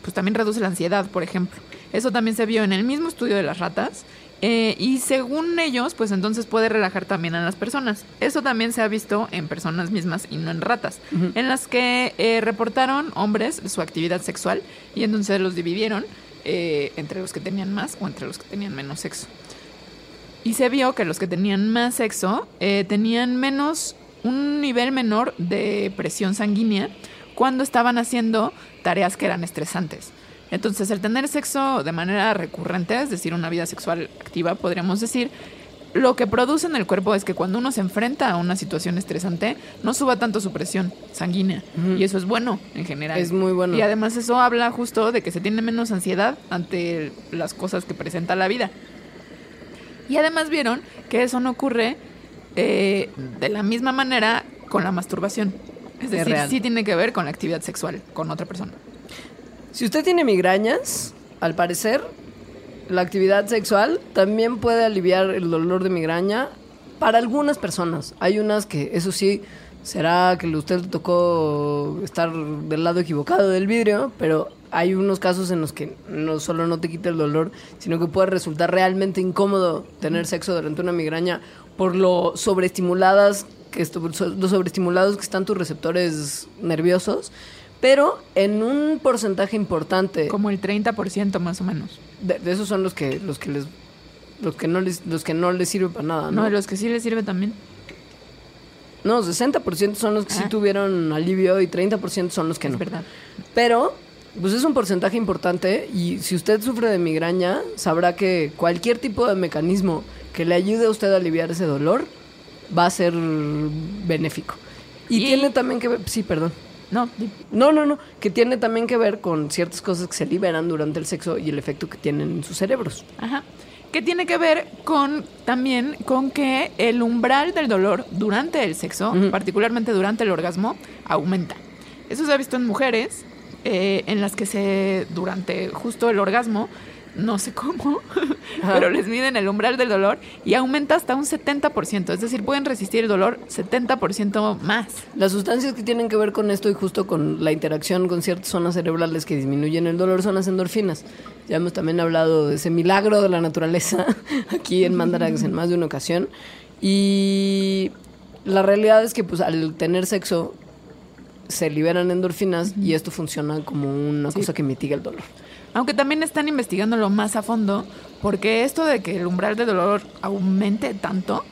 pues también reduce la ansiedad, por ejemplo. Eso también se vio en el mismo estudio de las ratas. eh, y según ellos, pues entonces puede relajar también a las personas. Eso también se ha visto en personas mismas y no en ratas, en las que eh, reportaron hombres su actividad sexual y entonces los dividieron eh, entre los que tenían más o entre los que tenían menos sexo. Y se vio que los que tenían más sexo tenían menos, un nivel menor de presión sanguínea cuando estaban haciendo tareas que eran estresantes. Entonces, el tener sexo de manera recurrente, es decir, una vida sexual activa, podríamos decir, lo que produce en el cuerpo es que cuando uno se enfrenta a una situación estresante, no suba tanto su presión sanguínea. Y eso es bueno en general. Es muy bueno. Y además eso habla justo de que se tiene menos ansiedad ante las cosas que presenta la vida. Y además vieron que eso no ocurre eh, de la misma manera con la masturbación. Es decir, sí tiene que ver con la actividad sexual con otra persona. Si usted tiene migrañas, al parecer, la actividad sexual también puede aliviar el dolor de migraña para algunas personas. Hay unas que, eso sí, será que usted le tocó estar del lado equivocado del vidrio, pero hay unos casos en los que no solo no te quita el dolor, sino que puede resultar realmente incómodo tener sexo durante una migraña por lo sobreestimuladas que sobreestimulados que están tus receptores nerviosos, pero en un porcentaje importante Como el 30% más o menos. de, de esos son los que los que les los que no les los que no les sirve para nada, No, ¿no? los que sí les sirve también. No, 60% son los que sí tuvieron alivio y 30% son los que no. Es verdad. Pero, pues es un porcentaje importante y si usted sufre de migraña, sabrá que cualquier tipo de mecanismo que le ayude a usted a aliviar ese dolor va a ser benéfico. Y, Y- tiene también que ver, sí, perdón. No, No, no, no, que tiene también que ver con ciertas cosas que se liberan durante el sexo y el efecto que tienen en sus cerebros. Ajá. Que tiene que ver con también con que el umbral del dolor durante el sexo, particularmente durante el orgasmo, aumenta. Eso se ha visto en mujeres eh, en las que se durante justo el orgasmo, no sé cómo, Ajá. pero les miden el umbral del dolor y aumenta hasta un 70%, es decir, pueden resistir el dolor 70% más. Las sustancias que tienen que ver con esto y justo con la interacción con ciertas zonas cerebrales que disminuyen el dolor son las endorfinas. Ya hemos también hablado de ese milagro de la naturaleza aquí en Mandarax en más de una ocasión. Y la realidad es que pues al tener sexo se liberan endorfinas y esto funciona como una Sí. cosa que mitiga el dolor. Aunque también están investigándolo más a fondo, porque esto de que el umbral de dolor aumente tanto,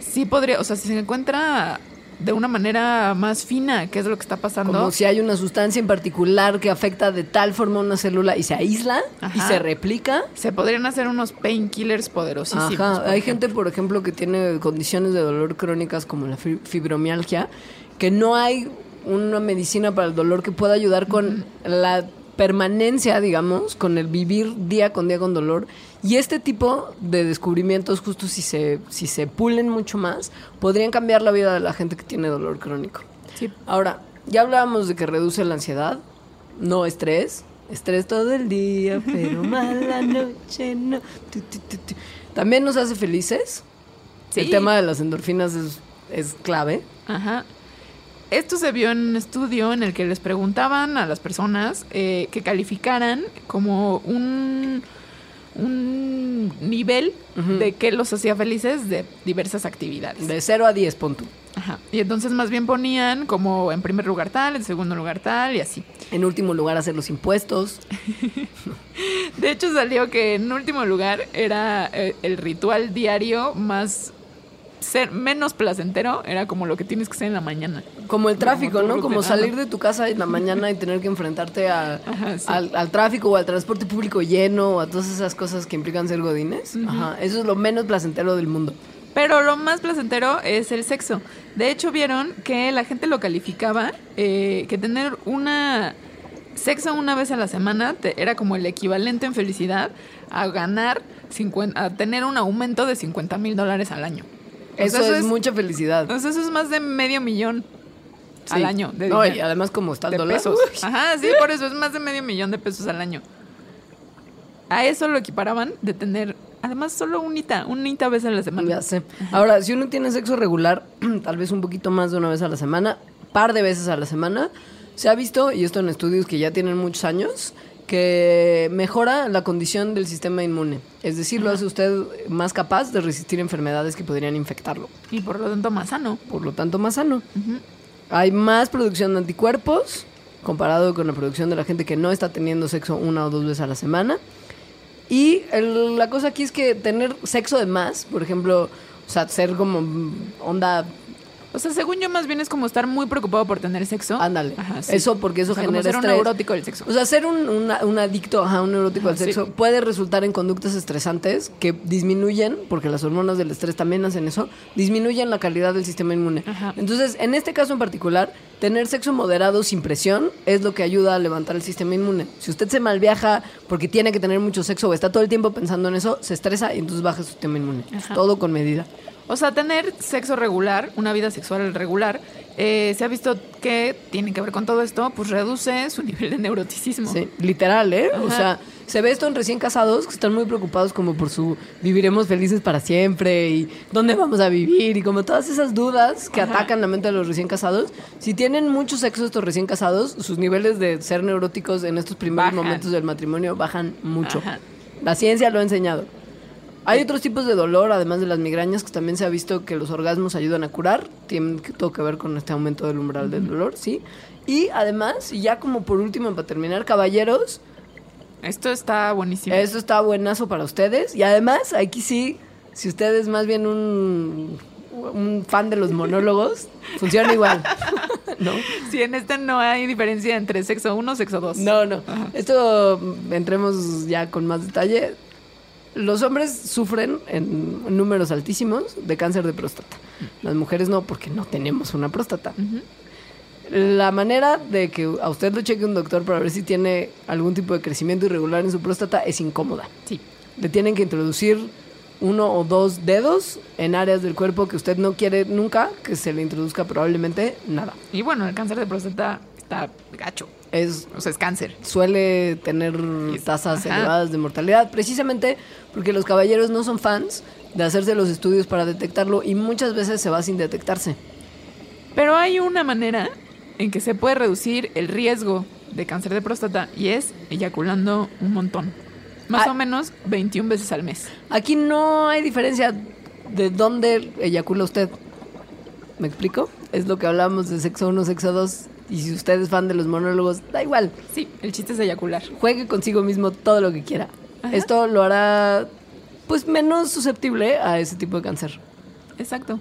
sí podría, o sea, si se encuentra de una manera más fina qué es lo que está pasando. Como si hay una sustancia en particular que afecta de tal forma a una célula y se aísla y se replica. Se podrían hacer unos painkillers poderosísimos. Ajá, hay ejemplo. gente, por ejemplo, que tiene condiciones de dolor crónicas como la fi- fibromialgia, que no hay una medicina para el dolor que pueda ayudar con la permanencia, digamos, con el vivir día con día con dolor. Y este tipo de descubrimientos, justo si se, si se pulen mucho más, podrían cambiar la vida de la gente que tiene dolor crónico. Sí. Ahora, ya hablábamos de que reduce la ansiedad, no estrés. Estrés todo el día, pero mala noche no. Tu, tu, tu, tu. También nos hace felices. Sí. El tema de las endorfinas es, es clave. Ajá. Esto se vio en un estudio en el que les preguntaban a las personas eh, que calificaran como un, un nivel de qué los hacía felices de diversas actividades. De 0 a 10, pon tú. Ajá. Y entonces más bien ponían como en primer lugar tal, en segundo lugar tal y así. En último lugar, hacer los impuestos. De hecho salió que en último lugar era eh, el ritual diario más ser menos placentero, era como lo que tienes que hacer en la mañana. Como el tráfico, ¿no? Como salir de tu casa en la mañana y tener que enfrentarte a- Ajá, sí. al, al tráfico o al transporte público lleno o a todas esas cosas que implican ser godines. Ajá. Eso es lo menos placentero del mundo. Pero lo más placentero es el sexo. De hecho, vieron que la gente lo calificaba eh, que tener una sexo una vez a la semana te- era como el equivalente en felicidad a ganar 50, a tener un aumento de 50 mil dólares al año. Eso, es, mucha felicidad. sea, eso es más de medio millón al año de no, y además como está el dólar. Ajá, sí, por eso es más de medio millón de pesos al año. A eso lo equiparaban de tener, además, solo unita, unita vez a la semana. Ya sé. Ahora, si uno tiene sexo regular, tal vez un poquito más de una vez a la semana, par de veces a la semana, se ha visto, y esto en estudios que ya tienen muchos años, que mejora la condición del sistema inmune. Es decir, lo hace usted más capaz de resistir enfermedades que podrían infectarlo. Y por lo tanto más sano. Por lo tanto, más sano. Hay más producción de anticuerpos comparado con la producción de la gente que no está teniendo sexo una o dos veces a la semana. Y el- la cosa aquí es que tener sexo de más, por ejemplo, o sea, ser como onda, O sea, según yo, más bien es como estar muy preocupado por tener sexo. ándale. Ajá, sí. Eso porque eso O sea, como genera ser un estrés. neurótico del sexo. O sea, ser un, una- un adicto, ajá, un neurótico al Ajá, sexo sí. puede resultar en conductas estresantes que disminuyen, porque las hormonas del estrés también hacen eso, disminuyen la calidad del sistema inmune. Ajá. Entonces, en este caso en particular, tener sexo moderado sin presión es lo que ayuda a levantar el sistema inmune. Si usted se malviaja porque tiene que tener mucho sexo o está todo el tiempo pensando en eso, se estresa y entonces baja su sistema inmune. Ajá. Todo con medida. O sea, tener sexo regular, una vida sexual regular, eh, se ha visto que tiene que ver con todo esto, pues reduce su nivel de neuroticismo. Sí, literal, ¿eh? O sea, se ve esto en recién casados que están muy preocupados como por su viviremos felices para siempre y dónde vamos a vivir y como todas esas dudas que Ajá. atacan la mente de los recién casados. Si tienen mucho sexo estos recién casados, sus niveles de ser neuróticos en estos primeros Bajan. momentos del matrimonio bajan mucho. Ajá. La ciencia lo ha enseñado. Hay otros tipos de dolor, además de las migrañas, que también se ha visto que los orgasmos ayudan a curar. Tienen todo que ver con este aumento del umbral del dolor, ¿sí? Y además, y ya como por último, para terminar, caballeros, Esto está buenísimo. eso está buenazo para ustedes. Y además, aquí sí, si usted es más bien un, un fan de los monólogos, funciona igual. ¿No? Sí, en este no hay diferencia entre sexo 1 sexo 2. No, no. Esto mm, entremos ya con más detalle. Los hombres sufren en números altísimos de cáncer de próstata. Las mujeres no, porque no tenemos una próstata. La manera de que a usted lo cheque un doctor para ver si tiene algún tipo de crecimiento irregular en su próstata es incómoda. Sí. Le tienen que introducir uno o dos dedos en áreas del cuerpo que usted no quiere nunca que se le introduzca probablemente nada. Y bueno, el cáncer de próstata está gacho. Es O sea, es cáncer. suele tener tasas Ajá. elevadas de mortalidad, precisamente porque los caballeros no son fans de hacerse los estudios para detectarlo y muchas veces se va sin detectarse. Pero hay una manera en que se puede reducir el riesgo de cáncer de próstata y es eyaculando un montón. Más Ah. o menos 21 veces al mes. Aquí no hay diferencia de dónde eyacula usted. ¿Me explico? Es lo que hablamos de sexo 1, sexo 2. Y si usted es fan de los monólogos, da igual. Sí, el chiste es eyacular. Juegue consigo mismo todo lo que quiera. Ajá. Esto lo hará pues menos susceptible a ese tipo de cáncer. Exacto.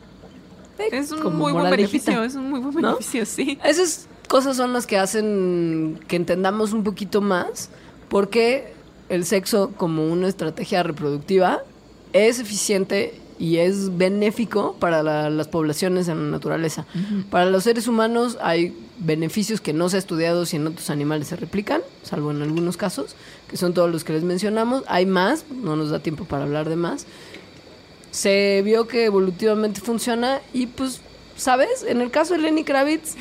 Es un como muy buen beneficio, es un muy buen ¿No? beneficio, sí. Esas cosas son las que hacen que entendamos un poquito más por qué el sexo como una estrategia reproductiva es eficiente y es benéfico para la- las poblaciones en la naturaleza. Para los seres humanos hay beneficios que no se ha estudiado si en otros animales se replican, salvo en algunos casos, que son todos los que les mencionamos. Hay más, no nos da tiempo para hablar de más. Se vio que evolutivamente funciona y pues, ¿sabes? En el caso de Lenny Kravitz,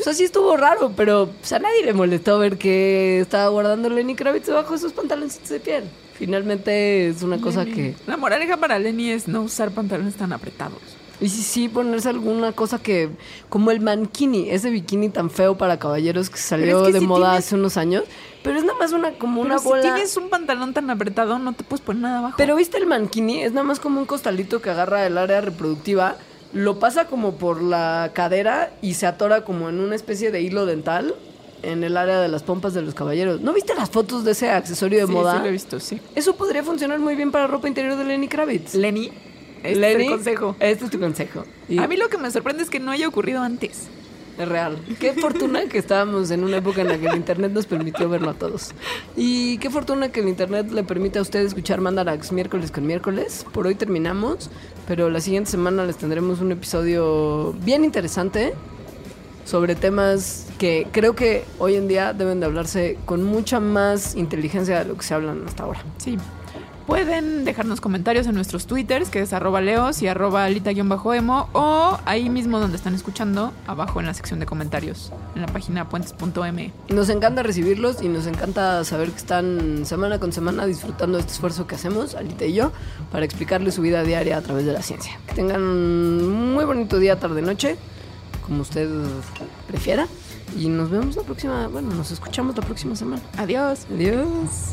o sea, sí estuvo raro, pero pues, a nadie le molestó ver que estaba guardando Lenny Kravitz debajo de sus pantaloncitos de piel. Finalmente es una cosa Lenny. que... La moraleja para Lenny es no usar pantalones tan apretados. Y sí, sí, ponerse alguna cosa que... Como el mankini, ese bikini tan feo para caballeros que salió es que de si moda tienes- hace unos años. Pero es nada más una como una bola... si tienes un pantalón tan apretado, no te puedes poner nada abajo. Pero viste el mankini, es nada más como un costalito que agarra el área reproductiva, lo pasa como por la cadera y se atora como en una especie de hilo dental en el área de las pompas de los caballeros. ¿No viste las fotos de ese accesorio de sí, moda? sí lo he visto, sí. Eso podría funcionar muy bien para ropa interior de Lenny Kravitz. Lenny, este Lenny, es el consejo. Este es tu consejo. Y A mí lo que me sorprende es que no haya ocurrido antes. es real. Qué fortuna que estábamos en una época en la que el internet nos permitió verlo a todos. Y qué fortuna que el internet le permite a usted escuchar Mandarax miércoles con miércoles. Por hoy terminamos, pero la siguiente semana les tendremos un episodio bien interesante sobre temas que creo que hoy en día deben de hablarse con mucha más inteligencia de lo que se hablan hasta ahora. Sí. Pueden dejarnos comentarios en nuestros twitters, que es arroba leos y arroba alita-emo, o ahí mismo donde están escuchando, abajo en la sección de comentarios, en la página puentes.me. Nos encanta recibirlos y nos encanta saber que están semana con semana disfrutando este esfuerzo que hacemos, Alita y yo, para explicarles su vida diaria a través de la ciencia. Que tengan un muy bonito día, tarde, noche, como usted prefiera. Y nos vemos la próxima, bueno, nos escuchamos la próxima semana. Adiós. Adiós.